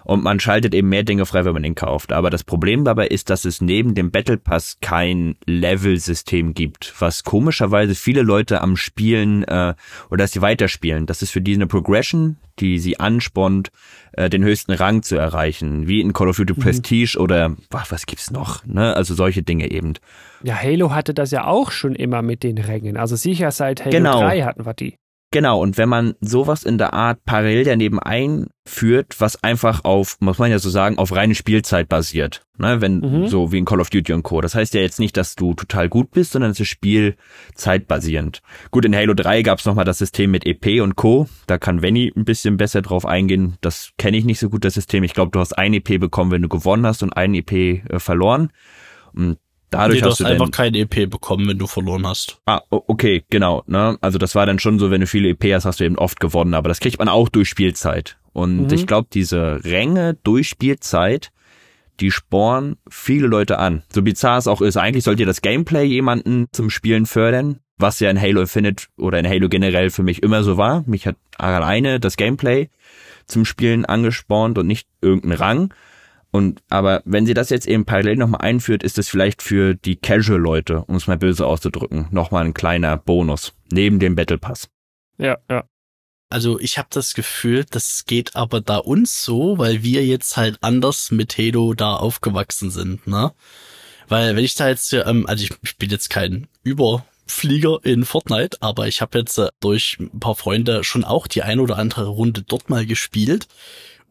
und man schaltet eben mehr Dinge frei, wenn man ihn kauft. Aber das Problem dabei ist, dass es neben dem Battle Pass kein Level-System gibt, was komischerweise viele Leute am Spielen äh, oder dass sie weiterspielen. Das ist für die eine Progression, die sie anspornt, äh, den höchsten Rang zu erreichen, wie in Call of Duty mhm. Prestige oder ach, was gibt's noch, ne? Also solche Dinge eben. Ja, Halo hatte das ja auch schon immer mit den Rängen. Also sicher seit Halo genau. 3 hatten wir die. Genau, und wenn man sowas in der Art parallel daneben einführt, was einfach auf, muss man ja so sagen, auf reine Spielzeit basiert, ne, wenn, mhm. so wie in Call of Duty und Co. Das heißt ja jetzt nicht, dass du total gut bist, sondern es ist spielzeitbasierend. Gut, in Halo 3 gab's nochmal das System mit EP und Co. Da kann Venny ein bisschen besser drauf eingehen. Das kenne ich nicht so gut, das System. Ich glaube, du hast ein EP bekommen, wenn du gewonnen hast und ein EP äh, verloren. Und Dadurch nee, du hast, hast du einfach kein EP bekommen, wenn du verloren hast. Ah, okay, genau. Ne? Also das war dann schon so, wenn du viele EP hast, hast du eben oft gewonnen, aber das kriegt man auch durch Spielzeit. Und mhm. ich glaube, diese Ränge durch Spielzeit, die sporn viele Leute an. So bizarr es auch ist, eigentlich sollte das Gameplay jemanden zum Spielen fördern, was ja in Halo Infinite oder in Halo generell für mich immer so war. Mich hat alleine das Gameplay zum Spielen angespornt und nicht irgendein Rang. Und aber wenn sie das jetzt eben parallel nochmal einführt, ist es vielleicht für die Casual-Leute, um es mal böse auszudrücken, nochmal ein kleiner Bonus neben dem Battle Pass. Ja, ja. Also ich habe das Gefühl, das geht aber da uns so, weil wir jetzt halt anders mit Halo da aufgewachsen sind, ne? Weil wenn ich da jetzt, ähm, also ich, ich bin jetzt kein Überflieger in Fortnite, aber ich habe jetzt äh, durch ein paar Freunde schon auch die ein oder andere Runde dort mal gespielt.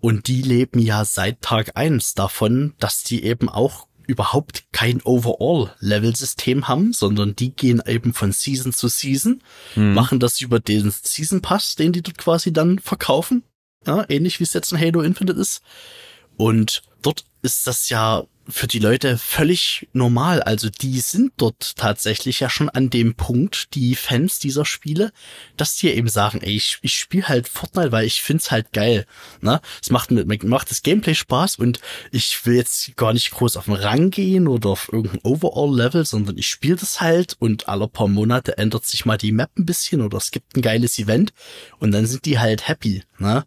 Und die leben ja seit Tag eins davon, dass die eben auch überhaupt kein Overall-Level-System haben, sondern die gehen eben von Season zu Season, Hm. machen das über den Season Pass, den die dort quasi dann verkaufen. Ja, ähnlich wie es jetzt in Halo Infinite ist. Und dort ist das ja für die Leute völlig normal. Also die sind dort tatsächlich ja schon an dem Punkt, die Fans dieser Spiele, dass die eben sagen, ey, ich, ich spiele halt Fortnite, weil ich find's halt geil. Ne? Es macht, macht das Gameplay Spaß und ich will jetzt gar nicht groß auf den Rang gehen oder auf irgendein Overall-Level, sondern ich spiele das halt und alle paar Monate ändert sich mal die Map ein bisschen oder es gibt ein geiles Event und dann sind die halt happy. Ne?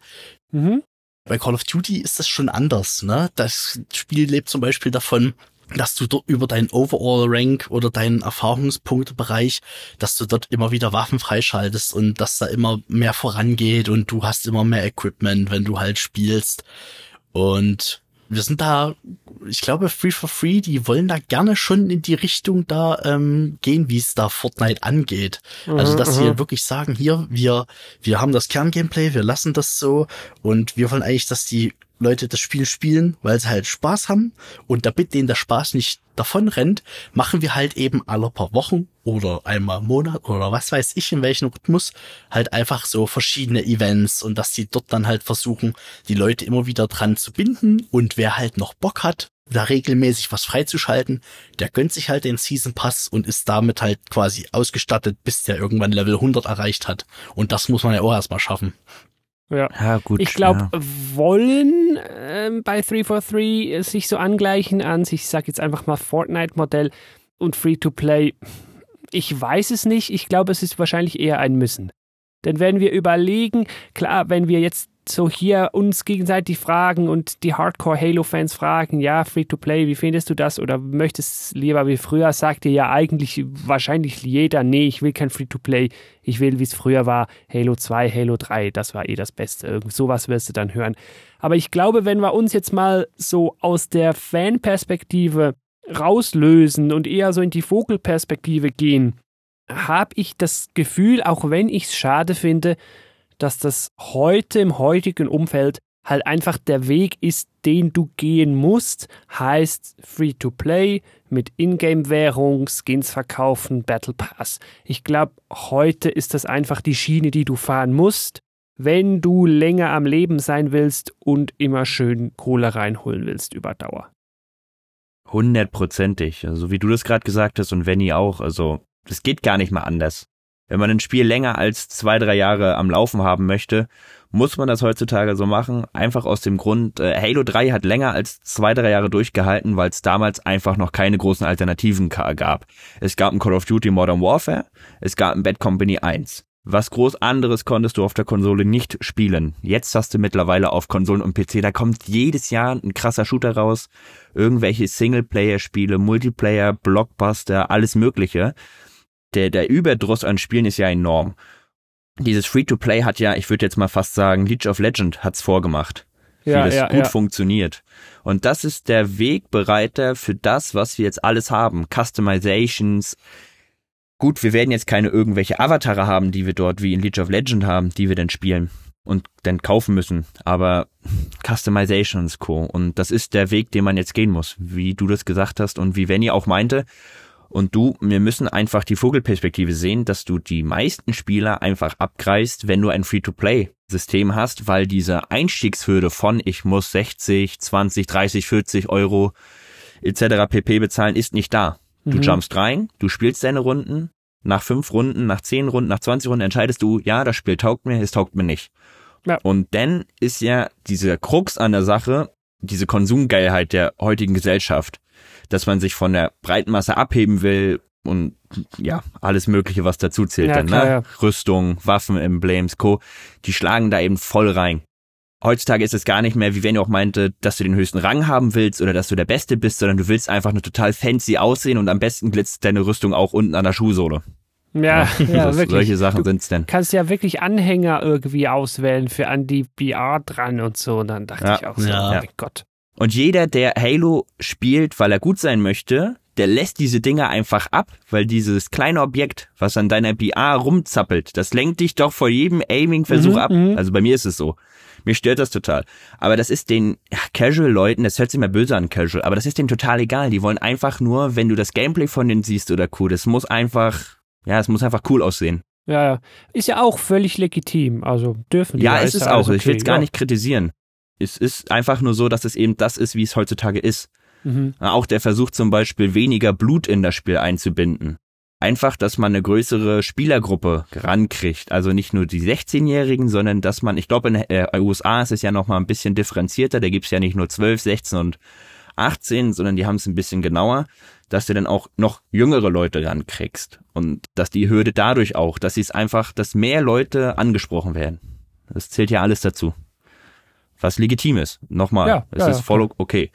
Mhm. Bei Call of Duty ist das schon anders, ne? Das Spiel lebt zum Beispiel davon, dass du dort über deinen Overall-Rank oder deinen Erfahrungspunktebereich, dass du dort immer wieder Waffen freischaltest und dass da immer mehr vorangeht und du hast immer mehr Equipment, wenn du halt spielst. Und wir sind da, ich glaube, Free for Free, die wollen da gerne schon in die Richtung da ähm, gehen, wie es da Fortnite angeht. Also, dass sie wirklich sagen, hier, wir, wir haben das Kerngameplay, wir lassen das so und wir wollen eigentlich, dass die Leute das Spiel spielen, weil sie halt Spaß haben und damit denen der Spaß nicht davon rennt, machen wir halt eben alle paar Wochen oder einmal im Monat oder was weiß ich in welchem Rhythmus halt einfach so verschiedene Events und dass die dort dann halt versuchen, die Leute immer wieder dran zu binden und wer halt noch Bock hat, da regelmäßig was freizuschalten, der gönnt sich halt den Season Pass und ist damit halt quasi ausgestattet, bis der irgendwann Level 100 erreicht hat. Und das muss man ja auch erstmal schaffen. Ja. Ja, gut. Ich glaube, ja. wollen ähm, bei 343 sich so angleichen an, ich sage jetzt einfach mal Fortnite-Modell und Free-to-Play. Ich weiß es nicht. Ich glaube, es ist wahrscheinlich eher ein Müssen. Denn wenn wir überlegen, klar, wenn wir jetzt so hier uns gegenseitig fragen und die Hardcore-Halo-Fans fragen, ja, Free-to-Play, wie findest du das? Oder möchtest lieber wie früher? Sagt dir ja eigentlich wahrscheinlich jeder, nee, ich will kein Free-to-Play, ich will, wie es früher war, Halo 2, Halo 3, das war eh das Beste. Irgend sowas wirst du dann hören. Aber ich glaube, wenn wir uns jetzt mal so aus der Fanperspektive rauslösen und eher so in die Vogelperspektive gehen, habe ich das Gefühl, auch wenn ich es schade finde, dass das heute im heutigen Umfeld halt einfach der Weg ist, den du gehen musst, heißt Free-to-Play mit Ingame-Währung, Skins verkaufen, Battle Pass. Ich glaube, heute ist das einfach die Schiene, die du fahren musst, wenn du länger am Leben sein willst und immer schön Kohle reinholen willst über Dauer. Hundertprozentig. Also wie du das gerade gesagt hast und Venny auch. Also das geht gar nicht mal anders. Wenn man ein Spiel länger als zwei, drei Jahre am Laufen haben möchte, muss man das heutzutage so machen. Einfach aus dem Grund, äh, Halo 3 hat länger als zwei, drei Jahre durchgehalten, weil es damals einfach noch keine großen Alternativen gab. Es gab ein Call of Duty Modern Warfare, es gab ein Bad Company 1. Was groß anderes konntest du auf der Konsole nicht spielen. Jetzt hast du mittlerweile auf Konsolen und PC, da kommt jedes Jahr ein krasser Shooter raus, irgendwelche Singleplayer-Spiele, Multiplayer, Blockbuster, alles Mögliche. Der, der Überdruss an Spielen ist ja enorm. Dieses Free-to-Play hat ja, ich würde jetzt mal fast sagen, League of Legend hat's vorgemacht. Wie Ja, das ja, gut ja. funktioniert. Und das ist der Wegbereiter für das, was wir jetzt alles haben. Customizations. Gut, wir werden jetzt keine irgendwelche Avatare haben, die wir dort wie in League of Legend haben, die wir dann spielen und dann kaufen müssen. Aber Customizations Co. Und das ist der Weg, den man jetzt gehen muss, wie du das gesagt hast und wie Venny auch meinte. Und du, wir müssen einfach die Vogelperspektive sehen, dass du die meisten Spieler einfach abgreist, wenn du ein Free-to-Play-System hast, weil diese Einstiegshürde von ich muss 60, 20, 30, 40 Euro etc. pp bezahlen ist nicht da. Du Mhm. jumpst rein, du spielst deine Runden, nach fünf Runden, nach zehn Runden, nach 20 Runden entscheidest du, ja, das Spiel taugt mir, es taugt mir nicht. Ja. Und dann ist ja dieser Krux an der Sache, diese Konsumgeilheit der heutigen Gesellschaft, dass man sich von der breiten Masse abheben will und ja, alles Mögliche, was dazu zählt Ja, dann, klar, ne? ja. Rüstung, Waffen, Emblems, Co., die schlagen da eben voll rein. Heutzutage ist es gar nicht mehr, wie Venny auch meinte, dass du den höchsten Rang haben willst oder dass du der Beste bist, sondern du willst einfach nur total fancy aussehen und am besten glitzt deine Rüstung auch unten an der Schuhsohle. Ja, ja, (laughs) das, wirklich. solche Sachen Du sind's denn. kannst ja wirklich Anhänger irgendwie auswählen für an die VR dran und so. Und dann dachte Ja, ich auch so, ja. oh mein Gott. Und jeder, der Halo spielt, weil er gut sein möchte, der lässt diese Dinger einfach ab, weil dieses kleine Objekt, was an deiner BR rumzappelt, das lenkt dich doch vor jedem Aiming-Versuch Mhm, ab. mhm. Also bei mir ist es so. Mir stört das total. Aber das ist den Casual-Leuten, das hört sich mal böse an, Casual, aber das ist denen total egal. Die wollen einfach nur, wenn du das Gameplay von denen siehst oder cool, das muss einfach, ja, es muss einfach cool aussehen. Ja, ja. Ist ja auch völlig legitim. Also dürfen die. Ja, ist ist es auch. Ich will es okay, gar ja. nicht kritisieren. Es ist einfach nur so, dass es eben das ist, wie es heutzutage ist. Mhm. Auch der Versuch zum Beispiel weniger Blut in das Spiel einzubinden. Einfach, dass man eine größere Spielergruppe rankriegt. Also nicht nur die 16-Jährigen, sondern dass man, ich glaube in äh, USA ist es ja noch mal ein bisschen differenzierter. Da gibt's ja nicht nur 12, 16 und 18, sondern die haben es ein bisschen genauer, dass du dann auch noch jüngere Leute rankriegst. Und dass die Hürde dadurch auch, dass sie es einfach, dass mehr Leute angesprochen werden. Das zählt ja alles dazu. Was legitim ist. Nochmal, Ja, es ja, ist voll okay.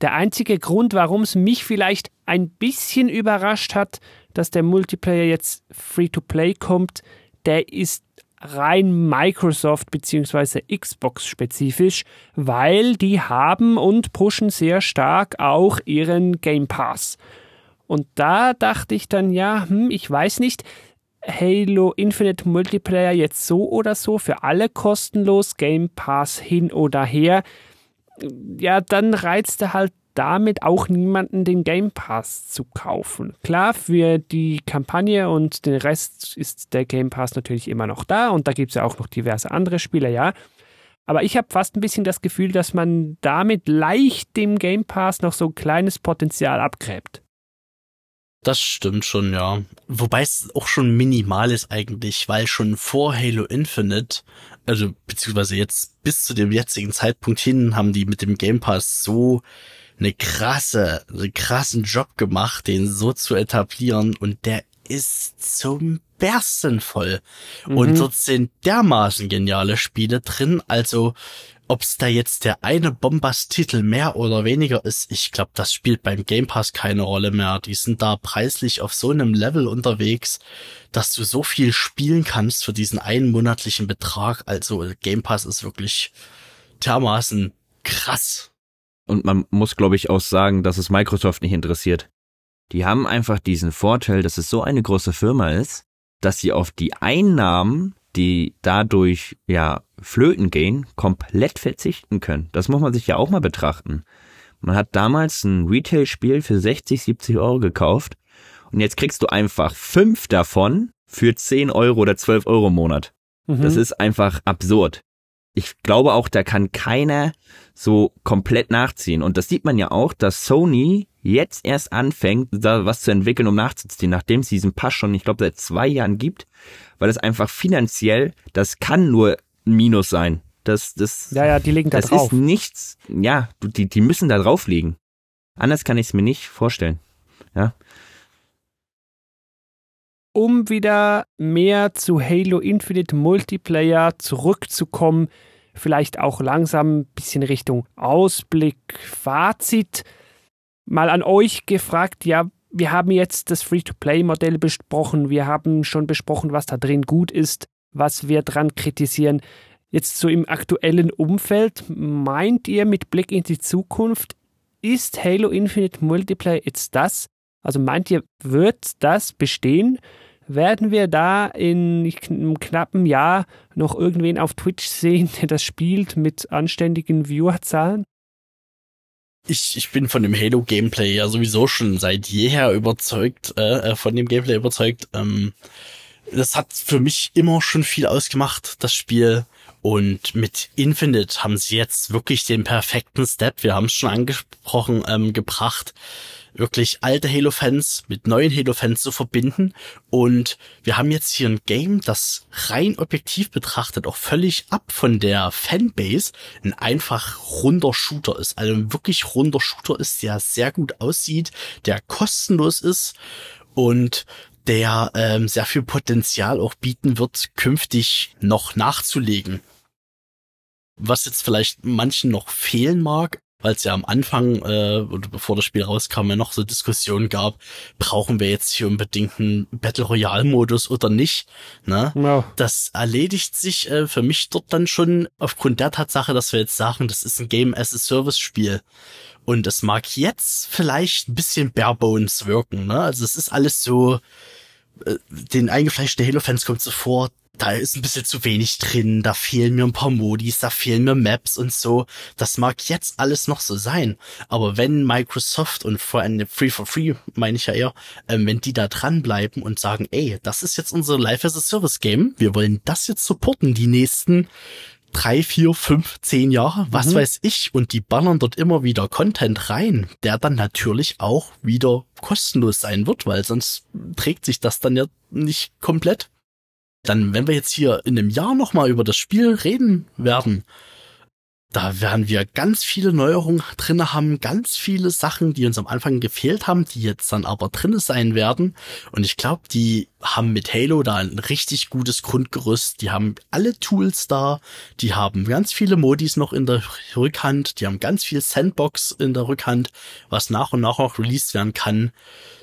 Der einzige Grund, warum es mich vielleicht ein bisschen überrascht hat, dass der Multiplayer jetzt Free-to-Play kommt, der ist rein Microsoft bzw. Xbox spezifisch, weil die haben und pushen sehr stark auch ihren Game Pass. Und da dachte ich dann, ja, hm, ich weiß nicht, Halo Infinite Multiplayer jetzt so oder so für alle kostenlos, Game Pass hin oder her ja, dann reizt er halt damit auch niemanden, den Game Pass zu kaufen. Klar, für die Kampagne und den Rest ist der Game Pass natürlich immer noch da und da gibt es ja auch noch diverse andere Spiele, ja. Aber ich habe fast ein bisschen das Gefühl, dass man damit leicht dem Game Pass noch so ein kleines Potenzial abgräbt. Das stimmt schon, ja. Wobei es auch schon minimal ist eigentlich, weil schon vor Halo Infinite, also beziehungsweise jetzt bis zu dem jetzigen Zeitpunkt hin, haben die mit dem Game Pass so eine krasse, einen krassen Job gemacht, den so zu etablieren und der ist zum Bersten voll. Und dort sind dermaßen geniale Spiele drin, also ob es da jetzt der eine Bombast-Titel mehr oder weniger ist, ich glaube, das spielt beim Game Pass keine Rolle mehr. Die sind da preislich auf so einem Level unterwegs, dass du so viel spielen kannst für diesen einen monatlichen Betrag. Also Game Pass ist wirklich dermaßen krass. Und man muss, glaube ich, auch sagen, dass es Microsoft nicht interessiert. Die haben einfach diesen Vorteil, dass es so eine große Firma ist, dass sie auf die Einnahmen, die dadurch ja flöten gehen, komplett verzichten können. Das muss man sich ja auch mal betrachten. Man hat damals ein Retail-Spiel für 60, 70 Euro gekauft und jetzt kriegst du einfach fünf davon für 10 Euro oder 12 Euro im Monat. Das ist einfach absurd. Ich glaube auch, da kann keiner so komplett nachziehen. Und das sieht man ja auch, dass Sony jetzt erst anfängt, da was zu entwickeln, um nachzuziehen, nachdem es diesen Pass schon, ich glaube, seit zwei Jahren gibt, weil es einfach finanziell, das kann nur ein Minus sein. Das, das, Ja, ja, die legen da das drauf. ist nichts, ja, die, die müssen da drauf liegen. Anders kann ich es mir nicht vorstellen. Ja. Um wieder mehr zu Halo Infinite Multiplayer zurückzukommen, vielleicht auch langsam ein bisschen Richtung Ausblick, Fazit. Mal an euch gefragt, ja, wir haben jetzt das Free-to-Play-Modell besprochen, wir haben schon besprochen, was da drin gut ist, was wir dran kritisieren. Jetzt so im aktuellen Umfeld, meint ihr mit Blick in die Zukunft, ist Halo Infinite Multiplayer jetzt das? Also meint ihr, wird das bestehen? Werden wir da in einem knappen Jahr noch irgendwen auf Twitch sehen, der das spielt mit anständigen Viewerzahlen? Ich, ich bin von dem Halo-Gameplay ja sowieso schon seit jeher überzeugt, äh, äh, von dem Gameplay überzeugt. Ähm, das hat für mich immer schon viel ausgemacht, das Spiel. Und mit Infinite haben sie jetzt wirklich den perfekten Step, wir haben es schon angesprochen, ähm, gebracht, wirklich alte Halo-Fans mit neuen Halo-Fans zu verbinden. Und wir haben jetzt hier ein Game, das rein objektiv betrachtet auch völlig ab von der Fanbase ein einfach runder Shooter ist. Also ein wirklich runder Shooter ist, der sehr gut aussieht, der kostenlos ist und der ähm, sehr viel Potenzial auch bieten wird, künftig noch nachzulegen. Was jetzt vielleicht manchen noch fehlen mag, weil es ja am Anfang äh, oder bevor das Spiel rauskam, ja noch so Diskussionen gab, brauchen wir jetzt hier unbedingt einen Battle Royale Modus oder nicht? Ne? Ja. Das erledigt sich äh, für mich dort dann schon aufgrund der Tatsache, dass wir jetzt sagen, das ist ein Game as a Service Spiel. Und es mag jetzt vielleicht ein bisschen barebones wirken, ne? Also es ist alles so, äh, den eingefleischten Halo-Fans kommt so vor, da ist ein bisschen zu wenig drin, da fehlen mir ein paar Modis, da fehlen mir Maps und so. Das mag jetzt alles noch so sein. Aber wenn Microsoft und vor allem Free for Free, meine ich ja eher, ähm, wenn die da dranbleiben und sagen, ey, das ist jetzt unser Live as a Service Game, wir wollen das jetzt supporten, die nächsten drei, vier, fünf, zehn Jahre, was mhm. weiß ich, und die ballern dort immer wieder Content rein, der dann natürlich auch wieder kostenlos sein wird, weil sonst trägt sich das dann ja nicht komplett dann, wenn wir jetzt hier in einem Jahr nochmal über das Spiel reden werden, da werden wir ganz viele Neuerungen drinne haben, ganz viele Sachen, die uns am Anfang gefehlt haben, die jetzt dann aber drinne sein werden. Und ich glaube, die haben mit Halo da ein richtig gutes Grundgerüst. Die haben alle Tools da, die haben ganz viele Modis noch in der Rückhand, die haben ganz viel Sandbox in der Rückhand, was nach und nach auch released werden kann,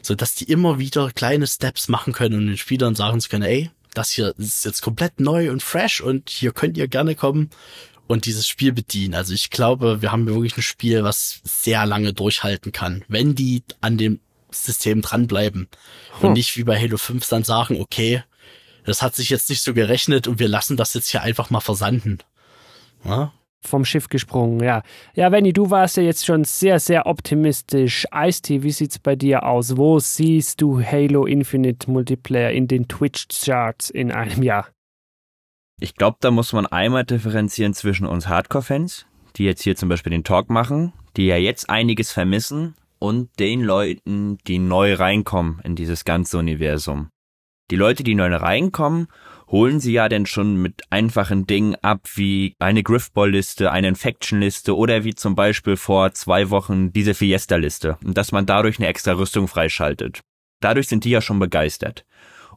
so dass die immer wieder kleine Steps machen können und den Spielern sagen zu können, ey, das hier ist jetzt komplett neu und fresh und hier könnt ihr gerne kommen und dieses Spiel bedienen. Also ich glaube, wir haben wirklich ein Spiel, was sehr lange durchhalten kann, wenn die an dem System dranbleiben hm. und nicht wie bei Halo 5 dann sagen, okay, das hat sich jetzt nicht so gerechnet und wir lassen das jetzt hier einfach mal versanden. Ja? Vom Schiff gesprungen, ja. Ja, Benny, du warst ja jetzt schon sehr, sehr optimistisch. Ice-T, wie sieht's bei dir aus? Wo siehst du Halo Infinite Multiplayer in den Twitch-Charts in einem Jahr? Ich glaube, da muss man einmal differenzieren zwischen uns Hardcore-Fans, die jetzt hier zum Beispiel den Talk machen, die ja jetzt einiges vermissen, und den Leuten, die neu reinkommen in dieses ganze Universum. Die Leute, die neu reinkommen holen sie ja denn schon mit einfachen Dingen ab, wie eine Griffball-Liste, eine Infection-Liste oder wie zum Beispiel vor zwei Wochen diese Fiesta-Liste, dass man dadurch eine extra Rüstung freischaltet. Dadurch sind die ja schon begeistert.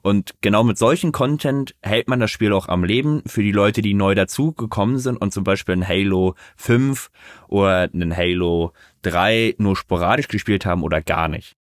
Und genau mit solchen Content hält man das Spiel auch am Leben für die Leute, die neu dazugekommen sind und zum Beispiel ein Halo 5 oder einen Halo 3 nur sporadisch gespielt haben oder gar nicht.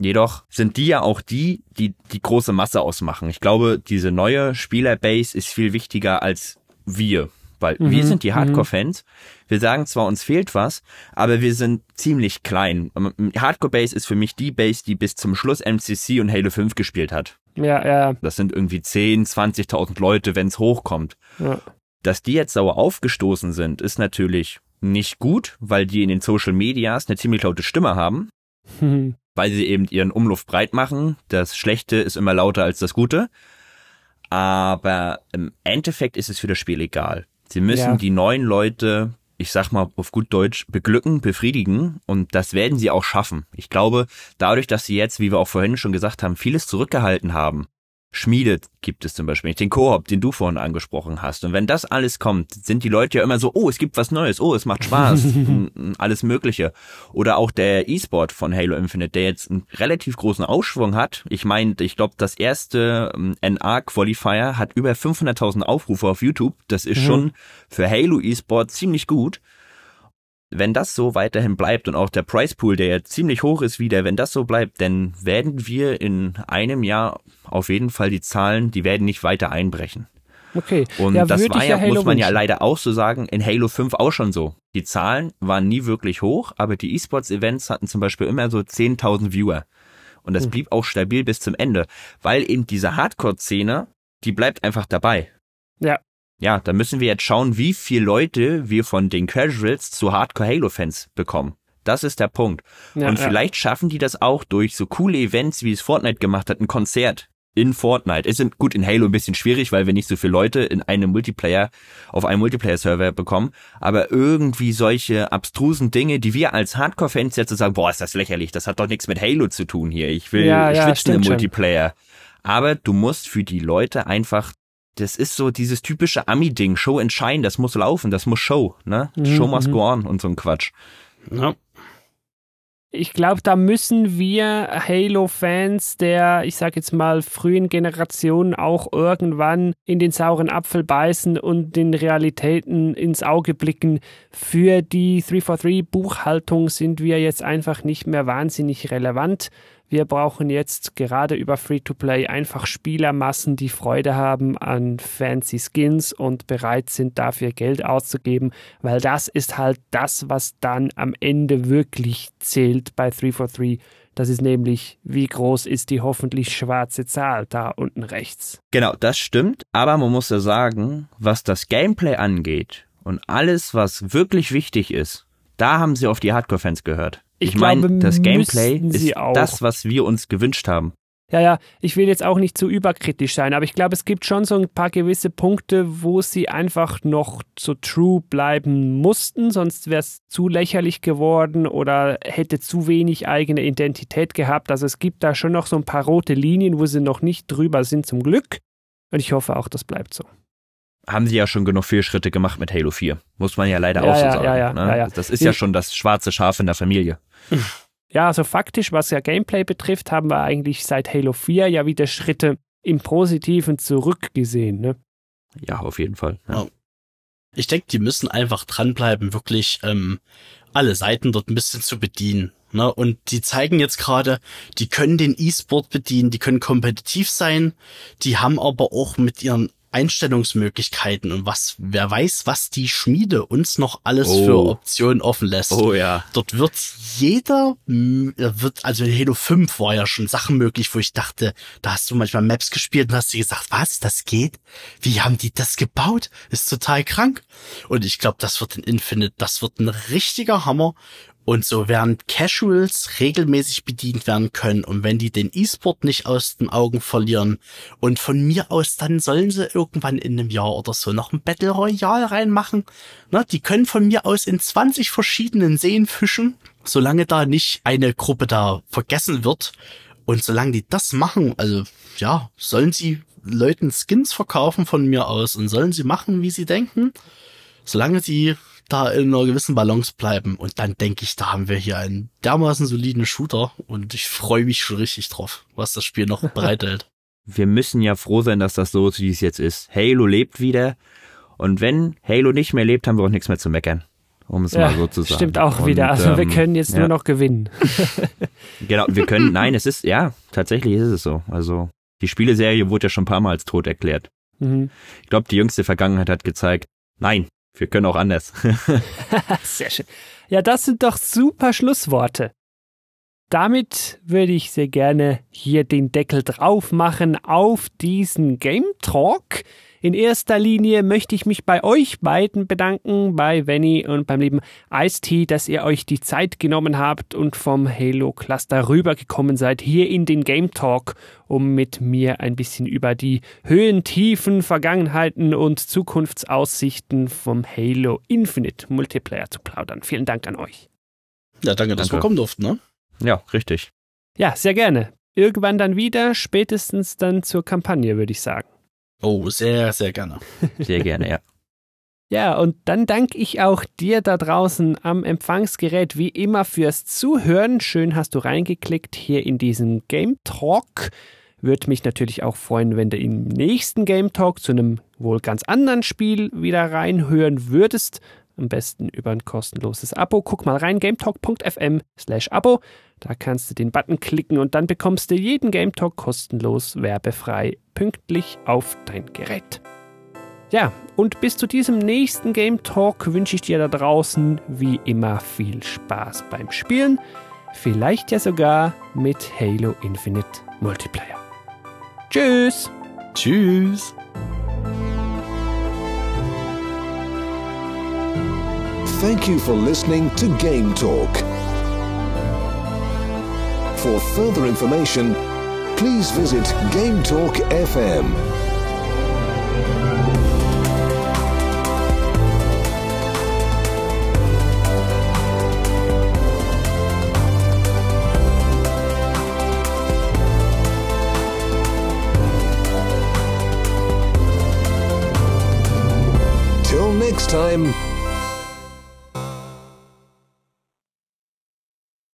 Jedoch sind die ja auch die, die die große Masse ausmachen. Ich glaube, diese neue Spielerbase ist viel wichtiger als wir, weil mhm, wir sind die mhm. Hardcore-Fans. Wir sagen zwar, uns fehlt was, aber wir sind ziemlich klein. Hardcore-Base ist für mich die Base, die bis zum Schluss MCC und Halo 5 gespielt hat. Ja, ja. Das sind irgendwie 10, 20.000 Leute, wenn es hochkommt. Ja. Dass die jetzt sauer aufgestoßen sind, ist natürlich nicht gut, weil die in den Social Medias eine ziemlich laute Stimme haben. (laughs) weil sie eben ihren Umluft breit machen. Das Schlechte ist immer lauter als das Gute. Aber im Endeffekt ist es für das Spiel egal. Sie müssen ja. die neuen Leute, ich sag mal auf gut Deutsch, beglücken, befriedigen und das werden sie auch schaffen. Ich glaube, dadurch, dass sie jetzt, wie wir auch vorhin schon gesagt haben, vieles zurückgehalten haben, Schmiede gibt es zum Beispiel den Koop, den du vorhin angesprochen hast. Und wenn das alles kommt, sind die Leute ja immer so, oh, es gibt was Neues, oh, es macht Spaß, (laughs) alles Mögliche. Oder auch der E-Sport von Halo Infinite, der jetzt einen relativ großen Aufschwung hat. Ich meine, ich glaube, das erste ähm, NA-Qualifier hat über 500.000 Aufrufe auf YouTube. Das ist mhm. schon für Halo E-Sport ziemlich gut wenn das so weiterhin bleibt und auch der Price Pool, der ja ziemlich hoch ist wieder, wenn das so bleibt, dann werden wir in einem Jahr auf jeden Fall die Zahlen, die werden nicht weiter einbrechen. Okay. Und ja, das war ja, ja muss man ja leider auch so sagen, in Halo 5 auch schon so. Die Zahlen waren nie wirklich hoch, aber die E-Sports-Events hatten zum Beispiel immer so 10.000 Viewer. Und das hm. blieb auch stabil bis zum Ende, weil eben diese Hardcore-Szene, die bleibt einfach dabei. Ja ja, da müssen wir jetzt schauen, wie viele Leute wir von den Casuals zu Hardcore-Halo-Fans bekommen. Das ist der Punkt. Ja, und vielleicht ja. schaffen die das auch durch so coole Events, wie es Fortnite gemacht hat, ein Konzert in Fortnite. Ist gut in Halo ein bisschen schwierig, weil wir nicht so viele Leute in einem Multiplayer auf einem Multiplayer-Server bekommen. Aber irgendwie solche abstrusen Dinge, die wir als Hardcore-Fans jetzt so sagen, boah, ist das lächerlich, das hat doch nichts mit Halo zu tun hier. Ich will ja, schwitzen im Multiplayer. Aber du musst für die Leute einfach das ist so dieses typische Ami-Ding, Show and Shine, das muss laufen, das muss Show, ne? Mhm. Show must go on und so ein Quatsch. Ja. Ich glaube, da müssen wir Halo-Fans der, ich sag jetzt mal, frühen Generationen auch irgendwann in den sauren Apfel beißen und den Realitäten ins Auge blicken. Für die 343-Buchhaltung sind wir jetzt einfach nicht mehr wahnsinnig relevant. Wir brauchen jetzt gerade über Free-to-Play einfach Spielermassen, die Freude haben an fancy Skins und bereit sind dafür Geld auszugeben, weil das ist halt das, was dann am Ende wirklich zählt bei 343. Das ist nämlich, wie groß ist die hoffentlich schwarze Zahl da unten rechts. Genau, das stimmt, aber man muss ja sagen, was das Gameplay angeht und alles, was wirklich wichtig ist, da haben sie auf die Hardcore-Fans gehört. Ich Ich, meine, glaube, das Gameplay ist auch. das, was wir uns gewünscht haben. Ja, ja, ich will jetzt auch nicht zu überkritisch sein, aber ich glaube, es gibt schon so ein paar gewisse Punkte, wo sie einfach noch so true bleiben mussten, sonst wäre es zu lächerlich geworden oder hätte zu wenig eigene Identität gehabt. Also es gibt da schon noch so ein paar rote Linien, wo sie noch nicht drüber sind, zum Glück. Und ich hoffe auch, das bleibt so. Haben sie ja schon genug Fehlschritte gemacht mit Halo 4. Muss man ja leider Ja, auch so ja, sagen. ja, ja, ne? ja, ja. Das ist ja schon das schwarze Schaf in der Familie. (laughs) Ja, also faktisch, was ja Gameplay betrifft, haben wir eigentlich seit Halo 4 ja wieder Schritte im Positiven zurückgesehen. Ne? Ja, auf jeden Fall. Ich denke, die müssen einfach dranbleiben, wirklich ähm, alle Seiten dort ein bisschen zu bedienen. Ne? Und die zeigen jetzt gerade, die können den E-Sport bedienen, die können kompetitiv sein, die haben aber auch mit ihren Einstellungsmöglichkeiten und was, wer weiß, was die Schmiede uns noch alles Oh. für Optionen offen lässt. Oh ja. Dort wird jeder, da wird, also in Halo 5 war ja schon Sachen möglich, wo ich dachte, da hast du manchmal Maps gespielt und hast dir gesagt, was, das geht? Wie haben die das gebaut? Ist total krank. Und ich glaube, das wird in Infinite, das wird ein richtiger Hammer. Und so werden Casuals regelmäßig bedient werden können. Und wenn die den E-Sport nicht aus den Augen verlieren und von mir aus, dann sollen sie irgendwann in einem Jahr oder so noch ein Battle Royale reinmachen. Na, die können von mir aus in 20 verschiedenen Seen fischen, solange da nicht eine Gruppe da vergessen wird. Und solange die das machen, also ja, sollen sie Leuten Skins verkaufen von mir aus und sollen sie machen, wie sie denken, solange sie da in einer gewissen Balance bleiben. Und dann denke ich, da haben wir hier einen dermaßen soliden Shooter und ich freue mich schon richtig drauf, was das Spiel noch (laughs) bereithält. Wir müssen ja froh sein, dass das so ist, wie es jetzt ist. Halo lebt wieder. Und wenn Halo nicht mehr lebt, haben wir auch nichts mehr zu meckern. Um es mal so zu sagen. stimmt auch Und, wieder. Also wir ähm, können jetzt ja. nur noch gewinnen. (laughs) Genau, wir können, nein, es ist, ja, tatsächlich ist es so. Also, die Spieleserie wurde ja schon ein paar Mal als tot erklärt. Mhm. Ich glaube, die jüngste Vergangenheit hat gezeigt, nein, wir können auch anders. (laughs) Sehr schön. Ja, das sind doch super Schlussworte. Damit würde ich sehr gerne hier den Deckel drauf machen auf diesen Game Talk. In erster Linie möchte ich mich bei euch beiden bedanken, bei Venny und beim lieben Ice-T, dass ihr euch die Zeit genommen habt und vom Halo Cluster rübergekommen seid hier in den Game Talk, um mit mir ein bisschen über die Höhen, Tiefen, Vergangenheiten und Zukunftsaussichten vom Halo Infinite Multiplayer zu plaudern. Vielen Dank an euch. Ja, danke, dass Danke. wir kommen durften, ne? ja, richtig. Ja, sehr gerne. Irgendwann dann wieder, spätestens dann zur Kampagne, würde ich sagen. Oh, sehr, sehr gerne. Sehr gerne, ja. (laughs) Ja, und dann danke ich auch dir da draußen am Empfangsgerät wie immer fürs Zuhören. Schön hast du reingeklickt hier in diesen Game Talk. Würde mich natürlich auch freuen, wenn du im nächsten Game Talk zu einem wohl ganz anderen Spiel wieder reinhören würdest. Am besten über ein kostenloses Abo. Guck mal rein, gametalk.fm slash Abo. Da kannst du den Button klicken und dann bekommst du jeden Game Talk kostenlos, werbefrei, pünktlich auf dein Gerät. Ja, und bis zu diesem nächsten Game Talk wünsche ich dir da draußen wie immer viel Spaß beim Spielen. Vielleicht ja sogar mit Halo Infinite Multiplayer. Tschüss! Tschüss. Thank you for listening to Game Talk. For further information, please visit Game Talk FM. Till next time,